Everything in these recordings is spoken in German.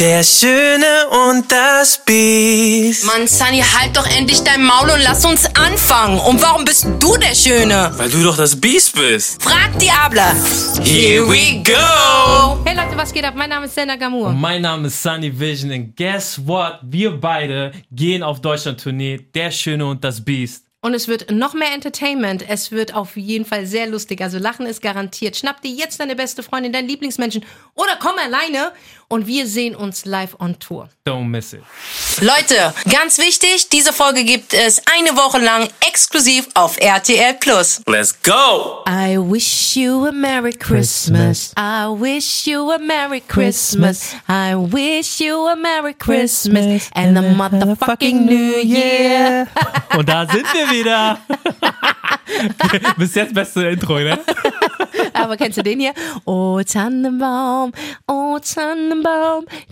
Der Schöne und das Biest. Mann, Sunny, halt doch endlich dein Maul und lass uns anfangen. Und warum bist du der Schöne? Weil du doch das Biest bist. Frag Diabla. Here we go. Hey Leute, was geht ab? Mein Name ist Sena Gamur. Und mein Name ist Sunny Vision und guess what? Wir beide gehen auf Deutschland-Tournee. Der Schöne und das Biest. Und es wird noch mehr Entertainment. Es wird auf jeden Fall sehr lustig. Also Lachen ist garantiert. Schnapp dir jetzt deine beste Freundin, deinen Lieblingsmenschen oder komm alleine und wir sehen uns live on Tour. Don't miss it. Leute, ganz wichtig, diese Folge gibt es eine Woche lang exklusiv auf RTL Plus. Let's go. I wish you a Merry Christmas. I wish you a Merry Christmas. I wish you a Merry Christmas and a motherfucking New Year. Und da sind wir wieder. Bis jetzt beste Intro, ne? Aber kennst du den hier? Oh Tannenbaum, oh Tannenbaum,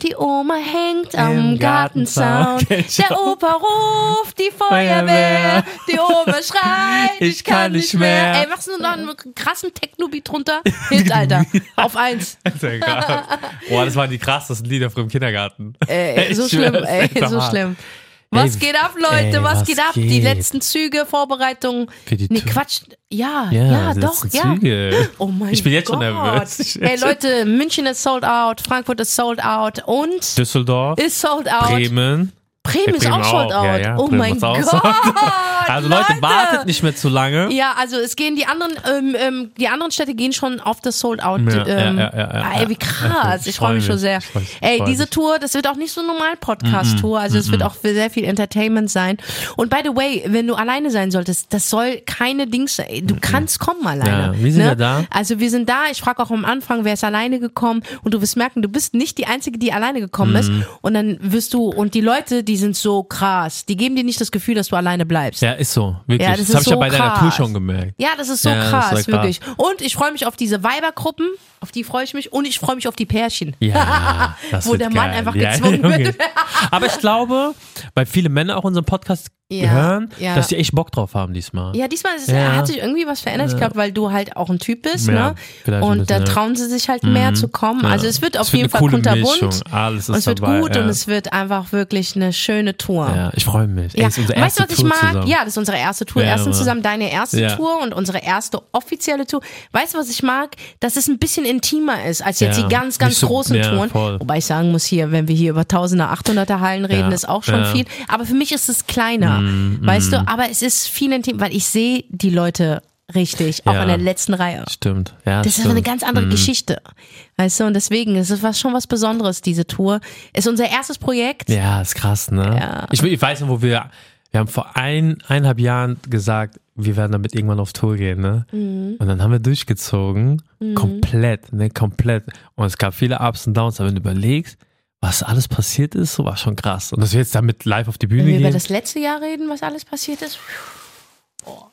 die Oma hängt am Gartenzaun. Der. Opa ruft die Feuerwehr, die Oma schreit, ich kann nicht mehr. Ey, machst du noch einen krassen Techno-Beat drunter? Hit, Alter. Auf eins. Boah, das waren die krassesten Lieder vom Kindergarten. Ey, Ich so schlimm, ey, so schlimm. Was Ey, geht ab, Leute? ey, was, was geht ab? Die geht? letzten Züge, Vorbereitungen. Die nee. Quatsch. Ja, ja, die doch, ja. Züge. Oh mein Ich bin jetzt Gott. schon nervös. Ich- Ey, Leute, München ist sold out, Frankfurt ist sold out und Düsseldorf, ist sold out. Bremen. Bremen ist auch sold out. Ja, ja, oh Bremen mein Gott. Also Leute, wartet nicht mehr zu lange. Ja, also es gehen die anderen, ähm, ähm, die anderen Städte gehen schon auf das Sold Out. Ja, ähm, ja, ja, ja, ja, ey, wie ja. krass. Ich freue mich schon sehr. Freu Ey, freu diese mich. Tour, das wird auch nicht so eine normal Podcast-Tour. Also es wird auch für sehr viel Entertainment sein. Und by the way, wenn du alleine sein solltest, das soll keine Dings sein. Du kannst kommen alleine. Ja, wie sind ne? wir da? Also wir sind da. Ich frage auch am Anfang, wer ist alleine gekommen? Und du wirst merken, du bist nicht die Einzige, die alleine gekommen ist. Mhm. Und dann wirst du, und die Leute, die sind so krass. Die geben dir nicht das Gefühl, dass du alleine bleibst. Ja, ist so. Wirklich. Ja, das das ist habe ich ja so bei deiner krass. Tour schon gemerkt. Ja, das ist so Ja, ist krass, krass. wirklich. Und ich freue mich auf diese Weibergruppen, auf die freue ich mich. Und ich freue mich auf die Pärchen. Ja, das Wo der Mann geil. einfach Ja, gezwungen okay. wird. Aber ich glaube, weil viele Männer auch unseren Podcast Ja, hören, ja. dass die echt Bock drauf haben diesmal. Ja, diesmal ist, hat sich irgendwie was verändert. Ich glaube, weil du halt auch ein Typ bist, ne? Und da trauen sie sich halt mehr zu kommen. Also es wird auf Es wird jeden Fall kunterbunt. Alles ist und es wird dabei, gut und es wird einfach wirklich eine schöne Tour. Ja, ich freue mich. Ey, das ist weißt du, was ich mag? zusammen. Ja, das ist unsere erste Tour. Erstens zusammen deine erste. Tour und unsere erste offizielle Tour. Weißt du, was ich mag? Dass es ein bisschen intimer ist als jetzt Ja, die ganz, ganz so- großen ja, Touren. voll. Wobei ich sagen muss, hier, wenn wir hier über Tausender, Achthunderter Hallen reden, Ja, ist auch schon viel. Aber für mich ist es kleiner. Mm, weißt du, aber es ist viel intim, weil ich sehe die Leute richtig, auch in der letzten Reihe. Stimmt. Ja, Das ist stimmt. eine ganz andere Mhm. Geschichte. Weißt du, und deswegen ist es was, schon was Besonderes, diese Tour. Ist unser erstes Projekt. Ja, ist krass, ne? Ich, ich weiß noch, wo wir, wir haben vor ein, eineinhalb Jahren gesagt, wir werden damit irgendwann auf Tour gehen, ne? Mhm. Und dann haben wir durchgezogen, komplett, ne, komplett. Und es gab viele Ups und Downs, aber wenn du überlegst, was alles passiert ist, so war schon krass. Und dass wir jetzt damit live auf die Bühne Wenn wir über gehen. das letzte Jahr reden, was alles passiert ist. Boah.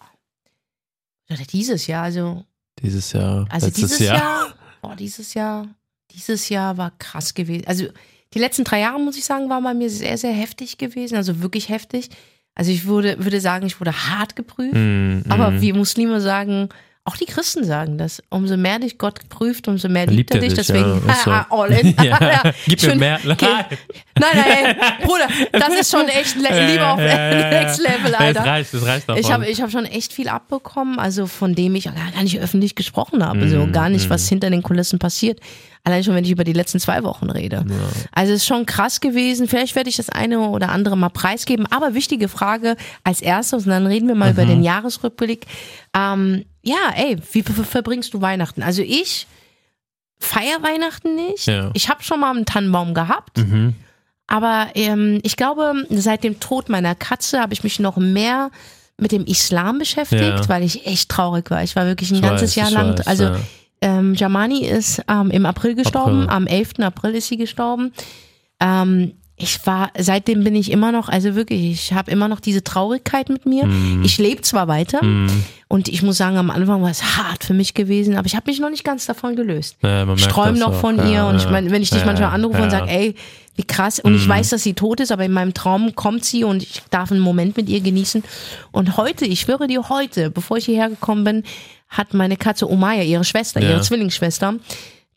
Oder dieses Jahr, also, dieses Jahr, also dieses Jahr. boah, dieses Jahr, dieses Jahr war krass gewesen. Also die letzten drei Jahre, muss ich sagen, waren bei mir sehr, sehr heftig gewesen, also wirklich heftig. Also ich würde, würde sagen, ich wurde hart geprüft. Mm, Aber mm. wir Muslime sagen, auch die Christen sagen das, umso mehr dich Gott prüft, umso mehr liebt, Liebt er dich. dich, Deswegen, ja, so. all in. Ja, gib mir Schön- mehr. Nein. Nein, nein, ey, Bruder, das ist schon echt le lieber auf. Next Level, Das Alter. reicht, das reicht davon. Ich habe ich hab schon echt viel abbekommen, also von dem ich gar nicht öffentlich gesprochen habe, so Mhm, gar nicht, was hinter den Kulissen passiert. Allein schon, wenn ich über die letzten zwei Wochen rede. Also es ist schon krass gewesen. Vielleicht werde ich das eine oder andere mal preisgeben. Aber wichtige Frage als erstes, und dann reden wir mal Mhm. über den Jahresrückblick. Ähm, ja, ey, wie ver- verbringst du Weihnachten? Also ich feier Weihnachten nicht. Ja. Ich habe schon mal einen Tannenbaum gehabt. Mhm. Aber ähm, ich glaube, seit dem Tod meiner Katze habe ich mich noch mehr mit dem Islam beschäftigt, Ja. weil ich echt traurig war. Ich war wirklich ein Ich ganzes weiß, Jahr lang. weiß, also ja. Ähm, Jamani ist ähm, im April gestorben, April. am 11. April ist sie gestorben. Ähm, ich war, seitdem bin ich immer noch, also wirklich, ich habe immer noch diese Traurigkeit mit mir. Mhm. Ich lebe zwar weiter und ich muss sagen, am Anfang war es hart für mich gewesen, aber ich habe mich noch nicht ganz davon gelöst. Ja, ich träume noch auch. von Ja, ihr und ich meine, wenn ich dich Ja, manchmal anrufe und sage, ey, wie krass, und ich weiß, dass sie tot ist, aber in meinem Traum kommt sie und ich darf einen Moment mit ihr genießen. Und heute, ich schwöre dir heute, bevor ich hierher gekommen bin, hat meine Katze Omaya, ihre Schwester, Ja. ihre Zwillingsschwester,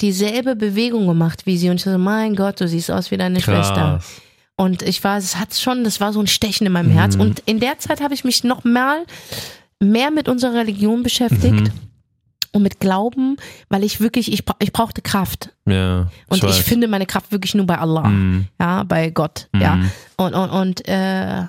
dieselbe Bewegung gemacht wie sie und ich so, mein Gott, du siehst aus wie deine Schwester. Krass. Und ich war, es hat schon, das war so ein Stechen in meinem Herz. Und in der Zeit habe ich mich noch mal mehr mit unserer Religion beschäftigt und mit Glauben, weil ich wirklich, ich, ich brauchte Kraft. Ja. Und ich, finde meine Kraft wirklich nur bei Allah, Mhm. ja, bei Gott, ja. Und, und, und äh,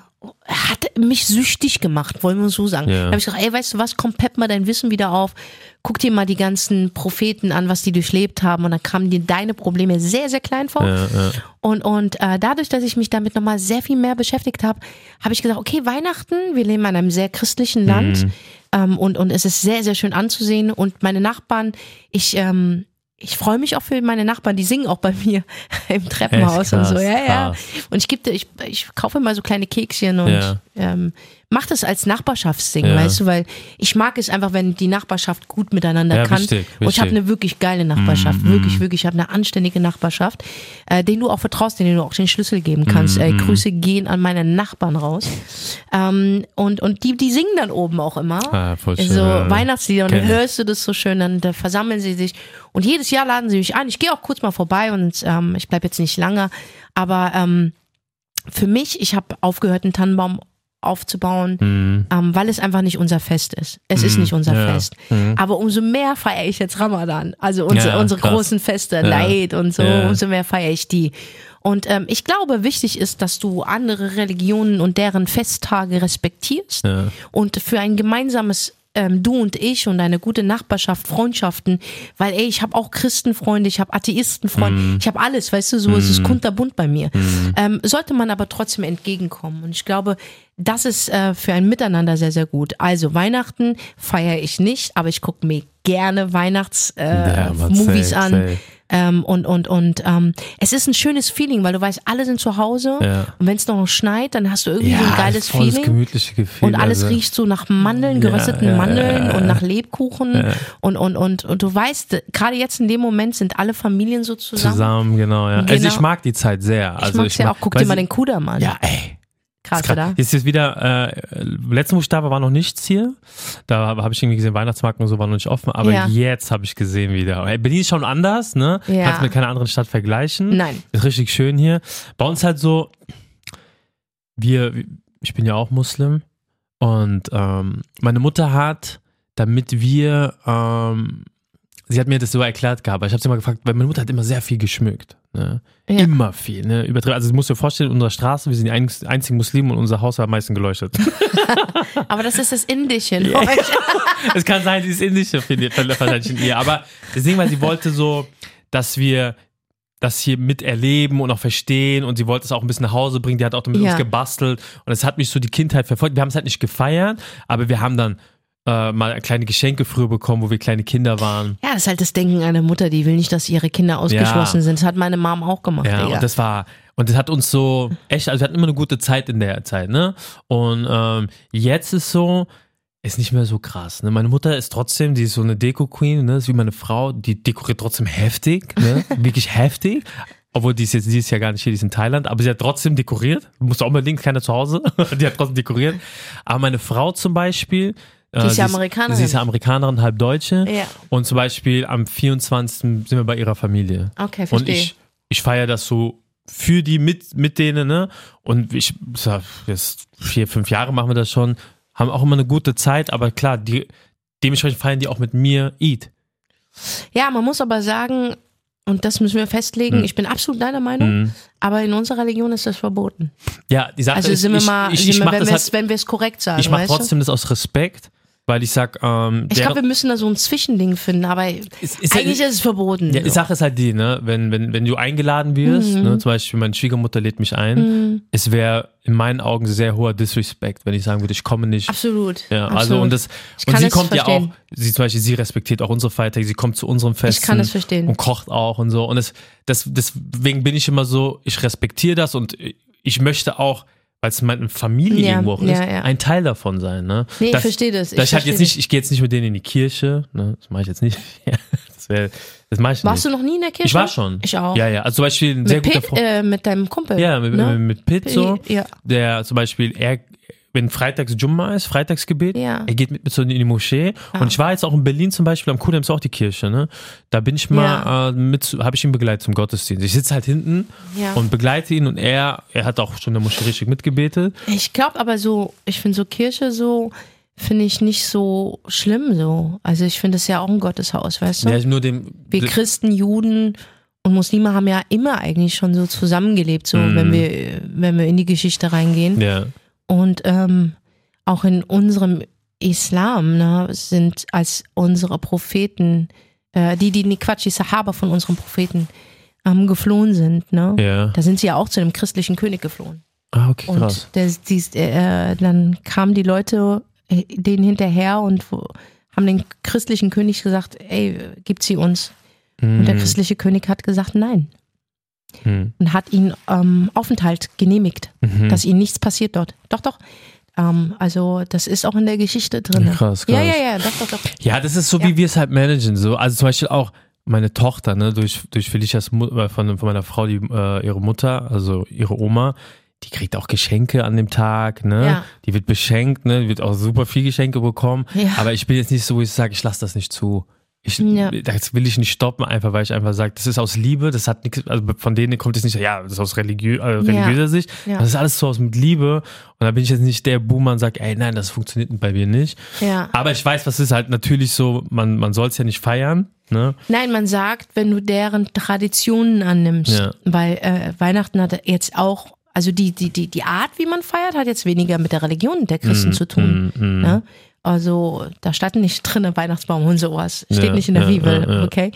hat mich süchtig gemacht, wollen wir so sagen. Ja. Da habe ich gesagt, ey, weißt du was, komm, pepp mal dein Wissen wieder auf, guck dir mal die ganzen Propheten an, was die durchlebt haben und dann kamen dir deine Probleme sehr, sehr klein vor. Ja, ja. Und, und äh, dadurch, dass ich mich damit nochmal sehr viel mehr beschäftigt habe, habe ich gesagt, okay, Weihnachten, wir leben in einem sehr christlichen Land ähm, und, und es ist sehr, sehr schön anzusehen. Und meine Nachbarn, ich, ähm, ich freue mich auch für meine Nachbarn, die singen auch bei mir im Treppenhaus Echt und so. krass, Ja, ja. krass. Und ich gebe, ich, ich kaufe mal so kleine Kekschen und Ja. ähm, mach das als Nachbarschaftsding, Ja. weißt du, weil ich mag es einfach, wenn die Nachbarschaft gut miteinander Ja, kann. wichtig, Und ich habe eine wirklich geile Nachbarschaft, Mhm, wirklich, wirklich. Ich habe eine anständige Nachbarschaft, äh, den du auch vertraust, den du auch den Schlüssel geben kannst. Mhm, Äh, Grüße gehen an meine Nachbarn raus. Ähm, und und die, die singen dann oben auch immer. Ah, voll schön, so ja. Weihnachtslieder und dann hörst du das so schön, dann da versammeln sie sich. Und jedes Jahr laden sie mich ein. Ich gehe auch kurz mal vorbei und ähm, ich bleib jetzt nicht lange. Aber ähm, für mich, ich habe aufgehört, einen Tannenbaum aufzubauen, Mhm. ähm, weil es einfach nicht unser Fest ist. Es ist nicht unser ja. Fest. Mhm. Aber umso mehr feiere ich jetzt Ramadan. Also unsere, Ja, unsere großen Feste, Leid und so, Ja. umso mehr feiere ich die. Und ähm, ich glaube, wichtig ist, dass du andere Religionen und deren Festtage respektierst Ja. und für ein gemeinsames ähm, du und ich und eine gute Nachbarschaft, Freundschaften, weil ey, ich habe auch Christenfreunde, ich habe Atheistenfreunde, Mhm. ich habe alles, weißt du, so es ist kunterbunt bei mir. Ähm, sollte man aber trotzdem entgegenkommen und ich glaube, das ist äh, für ein Miteinander sehr, sehr gut. Also Weihnachten feiere ich nicht, aber ich gucke mir gerne Weihnachts äh, Ja, an. safe. Ähm, und und und ähm, es ist ein schönes Feeling, weil du weißt, alle sind zu Hause Ja. und wenn es noch schneit, dann hast du irgendwie so ein geiles voll das Feeling. gemütliche Gefühl. Und alles also. riecht so nach Mandeln, Ja, gerösteten ja, Mandeln ja, ja. und nach Lebkuchen. Und, und, und, und du weißt, gerade jetzt in dem Moment sind alle Familien so zusammen. Zusammen, genau, ja. Also Genau. ich mag die Zeit sehr. Ich Also mag's ja mag- auch. Guck dir mal den Kudamm an. Ja, ey. Krass, Krass. oder? Jetzt ist wieder, äh, letzten Buchstabe war noch nichts hier. Da habe ich irgendwie gesehen, Weihnachtsmarkt und so war noch nicht offen. Aber Ja. jetzt habe ich gesehen wieder. Berlin ist schon anders, ne? Ja. Kannst mit keiner anderen Stadt vergleichen. Nein. Ist richtig schön hier. Bei uns halt so, wir, ich bin ja auch Muslim und ähm, meine Mutter hat, damit wir, ähm, sie hat mir das so erklärt gehabt, ich habe sie mal gefragt, weil meine Mutter hat immer sehr viel geschmückt. Ne? Ja. Immer viel, ne? Übertrieben. Also du musst dir vorstellen, in unserer Straße, wir sind die einz- einzigen Muslimen und unser Haus war am meisten geleuchtet. Aber das ist das Indische. euch. es kann sein, sie ist indische, finde ich, wahrscheinlich in ihr. Aber deswegen, weil sie wollte so, dass wir das hier miterleben und auch verstehen und sie wollte es auch ein bisschen nach Hause bringen. Die hat auch mit Ja. uns gebastelt und es hat mich so die Kindheit verfolgt. Wir haben es halt nicht gefeiert, aber wir haben dann äh, mal kleine Geschenke früher bekommen, wo wir kleine Kinder waren. Ja, das ist halt das Denken einer Mutter, die will nicht, dass ihre Kinder ausgeschlossen sind. Das hat meine Mom auch gemacht. Ja, Digga. und das war, und das hat uns so, echt, also wir hatten immer eine gute Zeit in der Zeit, ne? Und ähm, jetzt ist so, ist nicht mehr so krass, ne? Meine Mutter ist trotzdem, die ist so eine Deko-Queen, ne? Ist wie meine Frau, die dekoriert trotzdem heftig, ne? Wirklich heftig. Obwohl die ist jetzt, die ist ja gar nicht hier, die ist in Thailand, aber sie hat trotzdem dekoriert. Muss auch unbedingt keiner zu Hause. die hat trotzdem dekoriert. Aber meine Frau zum Beispiel. Äh, ist ja sie Amerikanerin. Sie ist ja Amerikanerin, halb Deutsche. Ja. Und zum Beispiel am 24. sind wir bei ihrer Familie. Okay, Und verstehe. ich, ich feiere das so für die mit, mit denen, ne? Und ich, sag, jetzt vier, fünf Jahre machen wir das schon, haben auch immer eine gute Zeit, aber klar, die, dementsprechend feiern die auch mit mir Eid. Ja, man muss aber sagen, und das müssen wir festlegen, Hm. ich bin absolut deiner Meinung, Mhm. aber in unserer Religion ist das verboten. Ja, die Sache Also ist, sind wir ich, mal, ich, sind ich wir, mach wenn wir es halt, korrekt sagen, ich mache weißt du? trotzdem das aus Respekt, weil ich sag, ähm, Ich glaube, wir müssen da so ein Zwischending finden, aber ist, ist eigentlich halt, ist es verboten. ja, die Sache ist halt die, ne, wenn, wenn, wenn du eingeladen wirst, Mhm. ne, zum Beispiel meine Schwiegermutter lädt mich ein, es wäre in meinen Augen sehr hoher Disrespect, wenn ich sagen würde, ich komme nicht. Absolut. Ja, absolut. also und das Ich und sie es kommt ja auch, verstehen. sie zum Beispiel, sie respektiert auch unsere Feiertage, sie kommt zu unserem Festen Ich kann es verstehen. und kocht auch und so und das, das deswegen bin ich immer so, ich respektiere das und ich möchte auch, weil es meine Familie Ja, irgendwo auch ja, ist, ja. ein Teil davon sein. Ne? Nee, ich das, verstehe das. Ich ich halt verstehe jetzt nicht, ich gehe jetzt nicht mit denen in die Kirche, ne? das mache ich jetzt nicht. das wäre, das mache ich Warst nicht. du noch nie in der Kirche? ich war schon. Ich auch. Ja, ja. Also zum Beispiel ein sehr mit, guter Freund. äh, mit deinem Kumpel. Ja, mit, ne? mit Pitt so. Ja. Der zum Beispiel, er wenn freitags Jumma ist, Freitagsgebet, Ja. er geht mit mir so in die Moschee. Und ich war jetzt auch in Berlin zum Beispiel, am Kudamm ist auch die Kirche, ne? Da bin ich mal äh, mit, habe ich ihn begleitet zum Gottesdienst. Ich sitze halt hinten Ja. und begleite ihn und er, er hat auch schon in der Moschee richtig mitgebetet. Ich glaube aber so, ich finde so Kirche so, finde ich nicht so schlimm so. Also ich finde es ja auch ein Gotteshaus, weißt du? Ja, nur dem, wir Christen, Juden und Muslime haben ja immer eigentlich schon so zusammengelebt, so Mhm. wenn wir wenn wir in die Geschichte reingehen. ja, Und ähm, auch in unserem Islam ne, sind als unsere Propheten, äh, die, die, nee, Quatsch, die Sahaba von unseren Propheten ähm, geflohen sind, ne? ja. Da sind sie ja auch zu einem christlichen König geflohen. Ah, okay, krass. Und der, dies, äh, dann kamen die Leute äh, denen hinterher und wo, haben den christlichen König gesagt, ey, gibt sie uns. Und der christliche König hat gesagt, nein. Hm. Und hat ihnen ähm, Aufenthalt genehmigt, Mhm. dass ihnen nichts passiert dort. Doch, doch. Ähm, also das ist auch in der Geschichte drin. Krass, krass. Ja, ja, ja, doch, doch, doch. Ja, das ist so, Ja. wie wir es halt managen. So. Also zum Beispiel auch meine Tochter, ne, durch, durch Felicias Mu äh, von, von meiner Frau, die, äh, ihre Mutter, also ihre Oma, die kriegt auch Geschenke an dem Tag, ne? Ja. Die wird beschenkt, ne? Die wird auch super viel Geschenke bekommen. Ja. Aber ich bin jetzt nicht so, wo ich sage, ich lasse das nicht zu. Ich, Ja. Das will ich nicht stoppen, einfach weil ich einfach sage, das ist aus Liebe, das hat nichts, also von denen kommt es nicht, ja, das ist aus religiö äh, religiöser Sicht, Ja. das ist alles so aus mit Liebe und da bin ich jetzt nicht der Boomer und sage, ey, nein, das funktioniert bei mir nicht. Ja. Aber ich weiß, was ist halt natürlich so, man, man soll es ja nicht feiern, ne? Nein, man sagt, wenn du deren Traditionen annimmst, Ja. weil äh, Weihnachten hat jetzt auch, also die, die, die, die Art, wie man feiert, hat jetzt weniger mit der Religion der Christen Mm, zu tun. Ne? Also da stand nicht drin Weihnachtsbaum und sowas. Steht Ja, nicht in der ja, Bibel, ja, okay?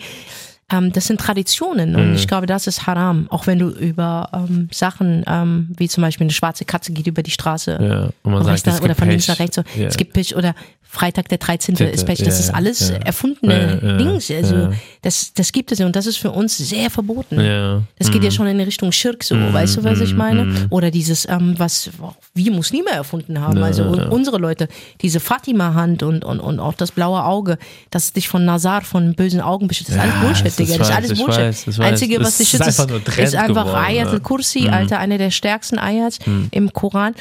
Ähm, das sind Traditionen und ich glaube, das ist haram. Auch wenn du über ähm, Sachen, ähm, wie zum Beispiel eine schwarze Katze geht über die Straße Ja, und man sagt, nach, oder von links nach rechts. So. Ja. Es gibt Pech oder Freitag der 13. Dritte, ist Pech. Das ja, ist alles ja. erfundene ja, Dings. Also das, das gibt es und das ist für uns sehr verboten. Ja. Das geht ja schon in Richtung Schirk so, weißt du, was ich meine? Oder dieses, ähm, was wir Muslime erfunden haben, also unsere Leute, diese Fatima-Hand und, und, und auch das blaue Auge, das dich von Nazar, von bösen Augen beschützt. Das ist alles Bullshit, Digga. Das ist alles Bullshit. weiß, weiß. Einzige, Das was dich schützt, ist, einfach ist einfach geworden, Ayat ja. al-Kursi, Alter, eine der stärksten Ayats im Koran.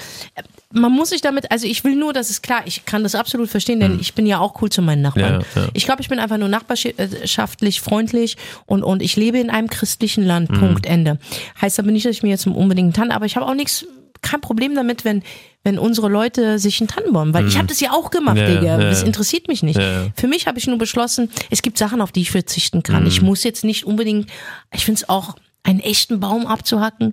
Man muss sich damit, also ich will nur, dass es klar, ich kann das absolut verstehen, denn ich bin ja auch cool zu meinen Nachbarn. Ja, ja. Ich glaube, ich bin einfach nur nachbarschaftlich freundlich und, und ich lebe in einem christlichen Land. Punkt, Ende. Heißt aber nicht, dass ich mir jetzt unbedingt Tann, aber ich habe auch nichts, kein Problem damit, wenn, wenn unsere Leute sich einen Tannenbaum, weil ich habe das ja auch gemacht, Ja, Digga. ja. Das interessiert mich nicht. Ja. Für mich habe ich nur beschlossen, es gibt Sachen, auf die ich verzichten kann. Ich muss jetzt nicht unbedingt, ich finde es auch, einen echten Baum abzuhacken.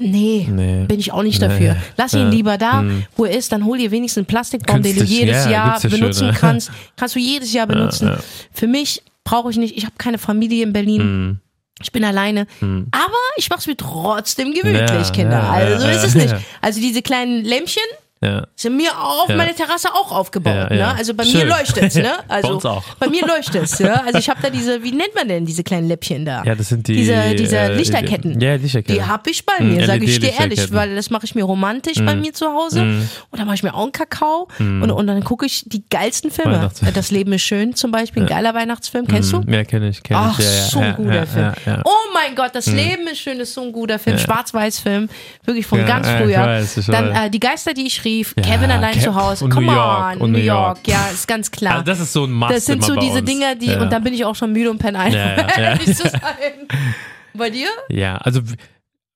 Nee, Nee. bin ich auch nicht Nee. dafür. Lass ihn Ja. lieber da, wo er ist, dann hol dir wenigstens einen Plastikbaum, den du jedes ja, Jahr benutzen schöne. kannst. Kannst du jedes Jahr benutzen. ja. Für mich brauche ich nicht, ich habe keine Familie in Berlin. Hm. Ich bin alleine, aber ich mache es mir trotzdem gemütlich, Ja, Kinder. ja, also ja, ist es nicht. Also diese kleinen Lämpchen Ja. sind mir auf Ja. meiner Terrasse auch aufgebaut. Ja, Ne? Also bei Schön. mir leuchtet's, ne? Also uns auch. bei mir leuchtet's, ja. Also ich habe da diese, wie nennt man denn diese kleinen Läppchen da? Ja, das sind die. Diese, diese äh, Lichterketten. Die, ja, Lichterketten. Die habe ich bei Mm, mir, sage ich dir ehrlich, weil das mache ich mir romantisch bei mir zu Hause. Und dann mache ich mir auch einen Kakao und, und dann gucke ich die geilsten Filme. Das Leben ist schön zum Beispiel, ein geiler Weihnachtsfilm, kennst du? Ja, kenne ich, kenne Ach, ich. Ja, so ein guter Film. Oh mein Gott, das Leben ist schön, ist so ein guter Film. Schwarz-Weiß-Film, wirklich von ganz früher. Dann äh, Die Geister, die ich rief, Ja, Kevin allein Kev- zu Hause. und New Come York, on, und New York. York. Ja, ist ganz klar. Also das ist so ein Must das sind so diese. Dinger, die, ja. und dann bin ich auch schon müde und penne ein, Ja, um zu sein. Bei dir? Ja, also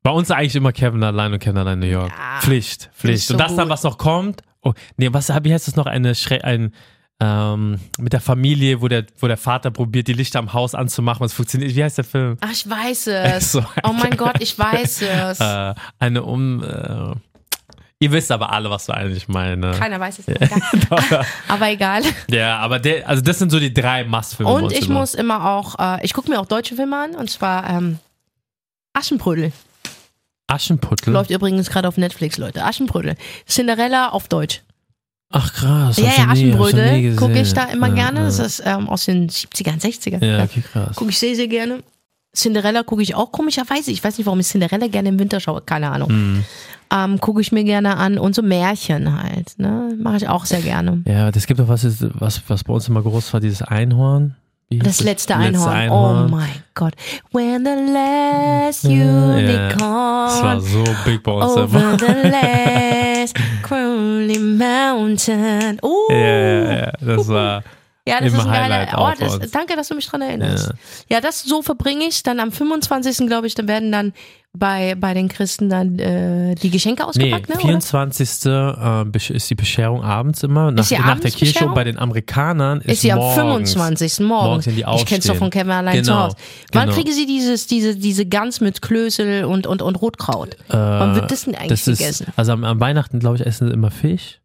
bei uns eigentlich immer Kevin allein und Kevin allein New York. Pflicht, ich Pflicht. so und das dann, gut. was noch kommt. Oh, nee, was wie heißt das noch? Eine Schre ein ähm, mit der Familie, wo der, wo der Vater probiert, die Lichter am Haus anzumachen. Was funktioniert? Wie heißt der Film? Ach, ich weiß es. So oh mein Gott, ich weiß es. Äh, eine um. Äh, ihr wisst aber alle, was du eigentlich meine. Keiner weiß es. Egal. Aber egal. Ja, aber der, also das sind so die drei Must-Filme. Und ich immer. muss immer auch, äh, ich gucke mir auch deutsche Filme an und zwar ähm, Aschenbrödel. Aschenputtel. Läuft übrigens gerade auf Netflix, Leute. Aschenbrödel. Cinderella auf Deutsch. Ach krass. ja, ja, Aschenbrödel gucke ich da immer ja, gerne. Ja. Das ist ähm, aus den 70ern, 60ern. ja, okay, krass. Gucke ich sehr, sehr gerne. Cinderella gucke ich auch komischerweise. Ich weiß nicht, warum ich Cinderella gerne im Winter schaue. Keine Ahnung. Hm. Ähm, gucke ich mir gerne an. Und so Märchen halt. Ne? Mache ich auch sehr gerne. Ja, das gibt doch was, was, was bei uns immer groß war, dieses Einhorn. Wie hieß Das letzte Einhorn. Oh mein Gott. When the last Ja, Das war unicorn so big bei uns over the last crown Lonely Mountain. Oh, Ja, ja, ja, das war. Ja, das Immer ist ein geiler. Highlight bei uns. danke, dass du mich dran erinnerst. Ja. Ja, das so verbringe ich. Dann am 25. glaube ich, dann werden dann bei, bei den Christen dann äh, die Geschenke Nee, ausgepackt, ne? Oder? 24. äh, besch- ist die Bescherung abends immer. Nach, Ist nach der abends Kirche Bescherung? und bei den Amerikanern ist, Ist sie am morgens. 25. morgens. Morgens, wenn die ich kenn's doch aufstehen. von Kevin allein zu Genau, Hause. Wann genau. kriegen sie dieses, diese, diese Gans mit Klösel und, und, und Rotkraut? Wann wird das denn eigentlich das ist, gegessen? Also am, am Weihnachten, glaube ich, essen sie immer Fisch.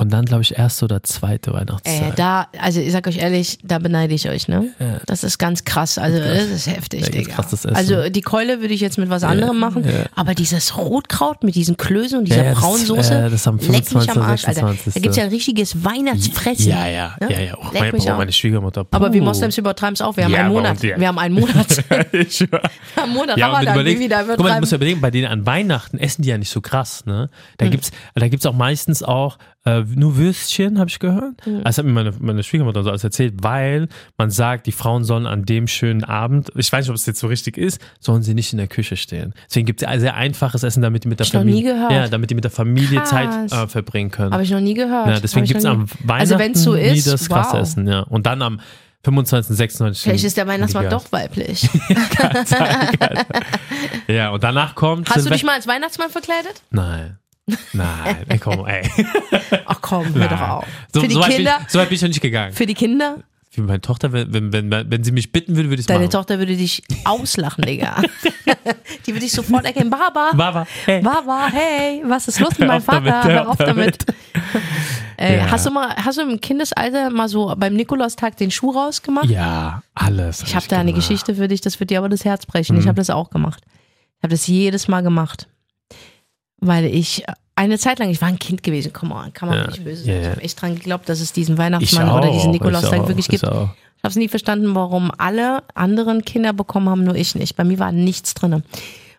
Und dann, glaube ich, erste oder zweite Äh, Weihnachtszeit. da, also ich sag euch ehrlich, da beneide ich euch, ne? Ja. Das ist ganz krass. Also das ist heftig, Ja, Digga. Also die Keule würde ich jetzt mit was anderem machen, ja. aber dieses Rotkraut mit diesen Klößen und dieser Ja, braunen Soße, äh, das ist am leck mich 25., am Arsch, Alter. 26.. Da gibt's ja ein richtiges Weihnachtsfressen. ja, ja, Ne? ja, ja. Oh, Leck meine, mich oh, meine Schwiegermutter. Aber wir puh. Moslems übertreiben es auch. Wir haben Ja, einen Monat. ja. Wir haben einen Monat. ich schwör. Am Monat Ja, und wenn du Ramadan, wie überlegst, wir da guck mal, du musst ja überlegen, bei denen an Weihnachten essen die ja nicht so krass, ne? Da Hm. gibt's, da gibt's auch meistens auch äh, nur Würstchen, habe ich gehört. Hm. Das hat mir meine, meine Schwiegermutter so alles erzählt, weil man sagt, die Frauen sollen an dem schönen Abend, ich weiß nicht, ob es jetzt so richtig ist, sollen sie nicht in der Küche stehen. Deswegen gibt's ja sehr einfaches Essen, damit die mit der Ich noch nie Familie, gehört. ja, damit die mit der Familie Krass. Zeit äh, verbringen können. Habe ich noch nie gehört. ja, deswegen gibt's noch am nie- Weihnachten Also es so nie ist, das krasse wow. Essen, ja. Und dann am 25. 26. Vielleicht ist der Weihnachtsmann doch weiblich. Ja, und danach kommt Hast du Silvester- dich mal als Weihnachtsmann verkleidet? Nein. Nein, ey, komm, ey. Ach komm, hör doch auf. So, Für die so, weit bin Kinder, ich, so weit bin ich noch nicht gegangen. für die Kinder, Für meine Tochter, wenn, wenn, wenn, wenn sie mich bitten würde, würde ich es deine machen. Tochter würde dich auslachen, Digga. Die würde dich sofort erkennen. Baba, Baba, hey. Baba, hey, was ist los mit meinem damit, Vater? hör Hör auf auf damit. Äh, Ja. Hast du mal, hast du im Kindesalter mal so beim Nikolaustag den Schuh rausgemacht? Ja, alles. Ich habe da eine gemacht. Geschichte für dich, das wird dir aber das Herz brechen. Ich habe das auch gemacht. Ich habe das jedes Mal gemacht. Weil ich eine Zeit lang, ich war ein Kind gewesen, komm mal, kann man Ja, nicht böse sein. Ich ja. habe echt dran geglaubt, dass es diesen Ich Weihnachtsmann auch, oder diesen ich Nikolaustag wirklich ich gibt. auch. Ich habe es nie verstanden, warum alle anderen Kinder bekommen haben, nur ich nicht. Bei mir war nichts drin.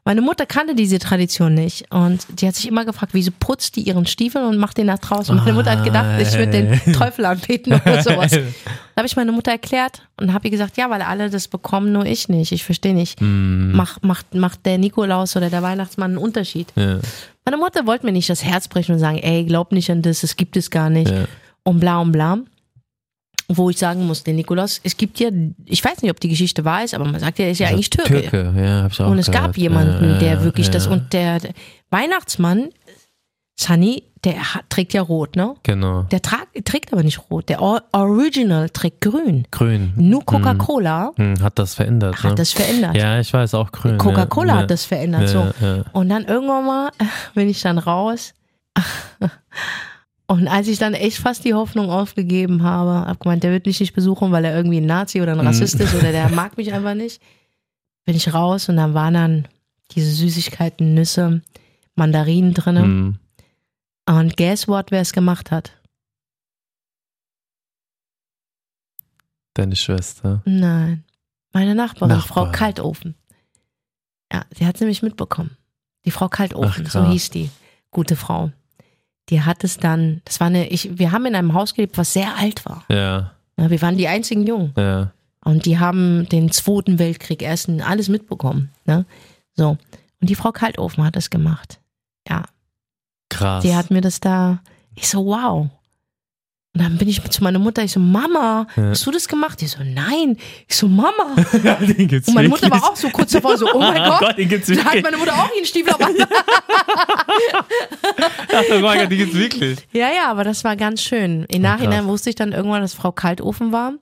Meine Mutter kannte diese Tradition nicht und die hat sich immer gefragt, wieso putzt die ihren Stiefel und macht den nach draußen. Meine Mutter hat gedacht, ich würde den Teufel anbeten oder sowas. Da habe ich meine Mutter erklärt und habe ihr gesagt, ja, weil alle das bekommen, nur ich nicht. Ich verstehe nicht. Mm. Macht, macht, macht der Nikolaus oder der Weihnachtsmann einen Unterschied? Ja, Meine Mutter wollte mir nicht das Herz brechen und sagen, ey, glaub nicht an das, es gibt es gar nicht. ja. Und bla und bla. Wo ich sagen muss, der Nikolaus, es gibt ja, ich weiß nicht, ob die Geschichte wahr ist, aber man sagt ja, er ist ja eigentlich Türke. Türke, ja, hab ich auch Und es gehört. gab jemanden, ja, der wirklich ja. das, und der, Weihnachtsmann, Sunny, der trägt ja rot, ne? Genau. Der trag, trägt aber nicht rot. Der Or Original trägt grün. Grün. Nur Coca-Cola Hm, hat das verändert. hat ne? das verändert. Ja, ich weiß, auch grün. Coca-Cola ja. hat das verändert. So. Und dann irgendwann mal bin ich dann raus. Und als ich dann echt fast die Hoffnung aufgegeben habe, hab gemeint, der wird mich nicht besuchen, weil er irgendwie ein Nazi oder ein Rassist ist oder der mag mich einfach nicht, bin ich raus und dann waren dann diese Süßigkeiten, Nüsse, Mandarinen drin. Hm. Und guess what, wer es gemacht hat? Deine Schwester. Nein. Meine Nachbarin, Nachbarin. Frau Kaltofen. Ja, sie hat nämlich mitbekommen. Die Frau Kaltofen, Ach, so hieß die. Gute Frau. Die hat es dann, das war eine, ich, wir haben in einem Haus gelebt, was sehr alt war. Ja, Ja, wir waren die einzigen Jungen. ja. Und die haben den Zweiten Weltkrieg, ersten, alles mitbekommen. Ne? So. Und die Frau Kaltofen hat das gemacht. Ja. Krass. Die hat mir das da, ich so, wow. Und dann bin ich zu meiner Mutter, ich so, Mama, Ja. hast du das gemacht? Die so, nein. Ich so, Mama. ja, den gibt's Und meine Mutter wirklich. war auch so kurz davor, so, oh mein Gott. Gott, den gibt's Da hat wirklich. meine Mutter auch ihren Stiefel auf. Ach, oh mein Gott, den gibt's wirklich. ja, ja, aber das war ganz schön. Im Nachhinein wusste ich dann irgendwann, dass Frau Kaltofen war.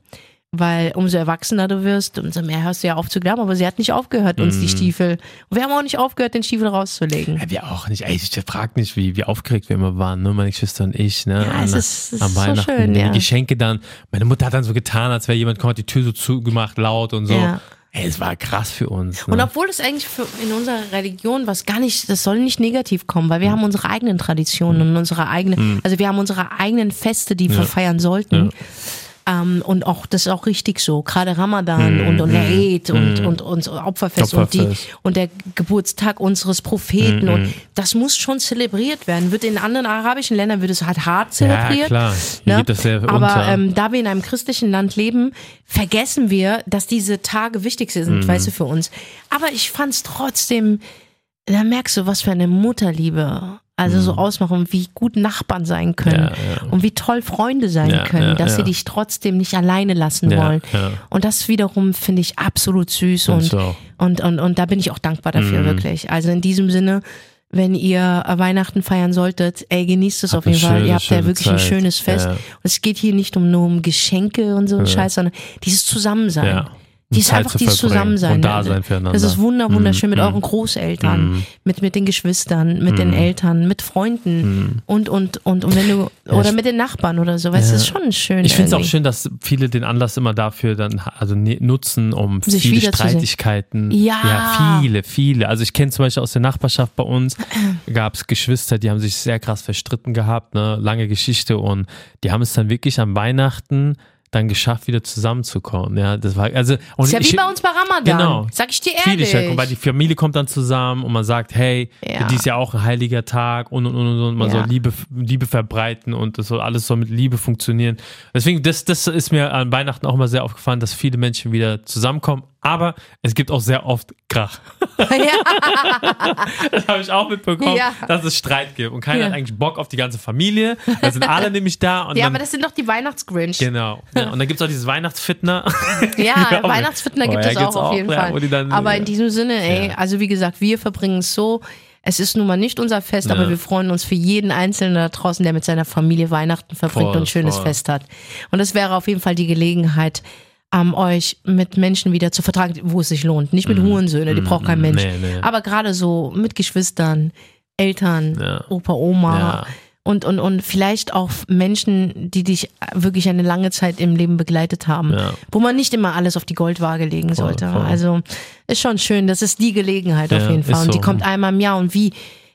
Weil umso erwachsener du wirst, umso mehr hörst du ja auf zu glauben. Aber sie hat nicht aufgehört, uns die Mhm. Stiefel. Und wir haben auch nicht aufgehört, den Stiefel rauszulegen. Ja, wir auch nicht. Ey, ich frag nicht, wie, wie aufgeregt wir immer waren, ne? Meine Geschwister und ich, ne? Ja, An- es ist- es am ist so Weihnachten. schön, ja. Die Geschenke dann. Meine Mutter hat dann so getan, als wäre jemand kommt, hat die Tür so zugemacht, laut und so. Ja. Ey, es war krass für uns. Ne? Und obwohl es eigentlich für, in unserer Religion was gar nicht, das soll nicht negativ kommen, weil wir haben unsere eigenen Traditionen und unsere eigenen, also wir haben unsere eigenen Feste, die wir feiern sollten. Ähm, und auch, das ist auch richtig so. Gerade Ramadan und, und der Eid und, und, und Opferfest, und, die, Opferfest. und der Geburtstag unseres Propheten. Und das muss schon zelebriert werden. Wird in anderen arabischen Ländern wird es halt hart zelebriert. ja, klar. Ne? Aber ähm, da wir in einem christlichen Land leben, vergessen wir, dass diese Tage wichtig Mhm. sind, weißt du, für uns. Aber ich fand's trotzdem, da merkst du, was für eine Mutterliebe Also so ausmachen, wie gut Nachbarn sein können Mhm. Ja, ja. und wie toll Freunde sein Ja, können, ja, dass sie ja. dich trotzdem nicht alleine lassen Ja, wollen. ja. Und das wiederum finde ich absolut süß und, auch. und, und, und da bin ich auch dankbar dafür, Mhm. wirklich. Also in diesem Sinne, wenn ihr Weihnachten feiern solltet, ey, genießt es Habt auf jeden eine Fall. schöne, Ihr habt ja schöne wirklich ein Zeit. schönes Fest. Ja. Und es geht hier nicht um nur um Geschenke und so ein Scheiß, sondern dieses Zusammensein. Ja. Dieses Zeit einfach dieses Zusammensein. und da sein füreinander. Das ist wunder, wunderschön mit Mhm. euren Großeltern, mit, mit den Geschwistern, mit Mhm. den Eltern, mit Freunden und, und, und, und wenn du, oder mit den Nachbarn oder so. Weißt du, das ist schon schön. Ich finde es auch schön, dass viele den Anlass immer dafür dann also ne- nutzen, um Sich viele. Streitigkeiten. Ja. viele, viele. Also ich kenne zum Beispiel aus der Nachbarschaft bei uns gab es Geschwister, die haben sich sehr krass verstritten gehabt, ne? lange Geschichte und die haben es dann wirklich an Weihnachten dann geschafft, wieder zusammenzukommen. Ja, das war also und ist ja wie ich, bei uns bei Ramadan. Genau. Sag ich dir ehrlich. Stärken, weil die Familie kommt dann zusammen und man sagt, hey, Ja. dies ist ja auch ein heiliger Tag und und und und man Ja. soll Liebe, Liebe verbreiten und das soll alles soll mit Liebe funktionieren. Deswegen, das, das ist mir an Weihnachten auch mal sehr aufgefallen, dass viele Menschen wieder zusammenkommen, aber es gibt auch sehr oft Krach. ja, Das habe ich auch mitbekommen, Ja. dass es Streit gibt und keiner Ja. hat eigentlich Bock auf die ganze Familie. Da sind alle nämlich da und ja, dann, aber das sind doch die Weihnachtsgrinch. Genau. Ja, und dann gibt es auch dieses Weihnachtsfitner. Ja. Weihnachtsfitner gibt es auch auf jeden ja, Fall. dann- aber in diesem Sinne, ey, Ja. also wie gesagt, wir verbringen es so. Es ist nun mal nicht unser Fest, Ja. aber wir freuen uns für jeden Einzelnen da draußen, der mit seiner Familie Weihnachten verbringt Voll, und ein schönes voll. Fest hat. Und es wäre auf jeden Fall die Gelegenheit, ähm, euch mit Menschen wieder zu vertragen, wo es sich lohnt. Nicht mit Hurensöhne, die braucht kein Mensch. Nee, nee. Aber gerade so mit Geschwistern, Eltern, Ja. Opa, Oma Ja. und, und, und vielleicht auch Menschen, die dich wirklich eine lange Zeit im Leben begleitet haben, Ja. wo man nicht immer alles auf die Goldwaage legen sollte. voll. Also ist schon schön, das ist die Gelegenheit auf jeden Fall. Und die kommt einmal im Jahr. Und wie,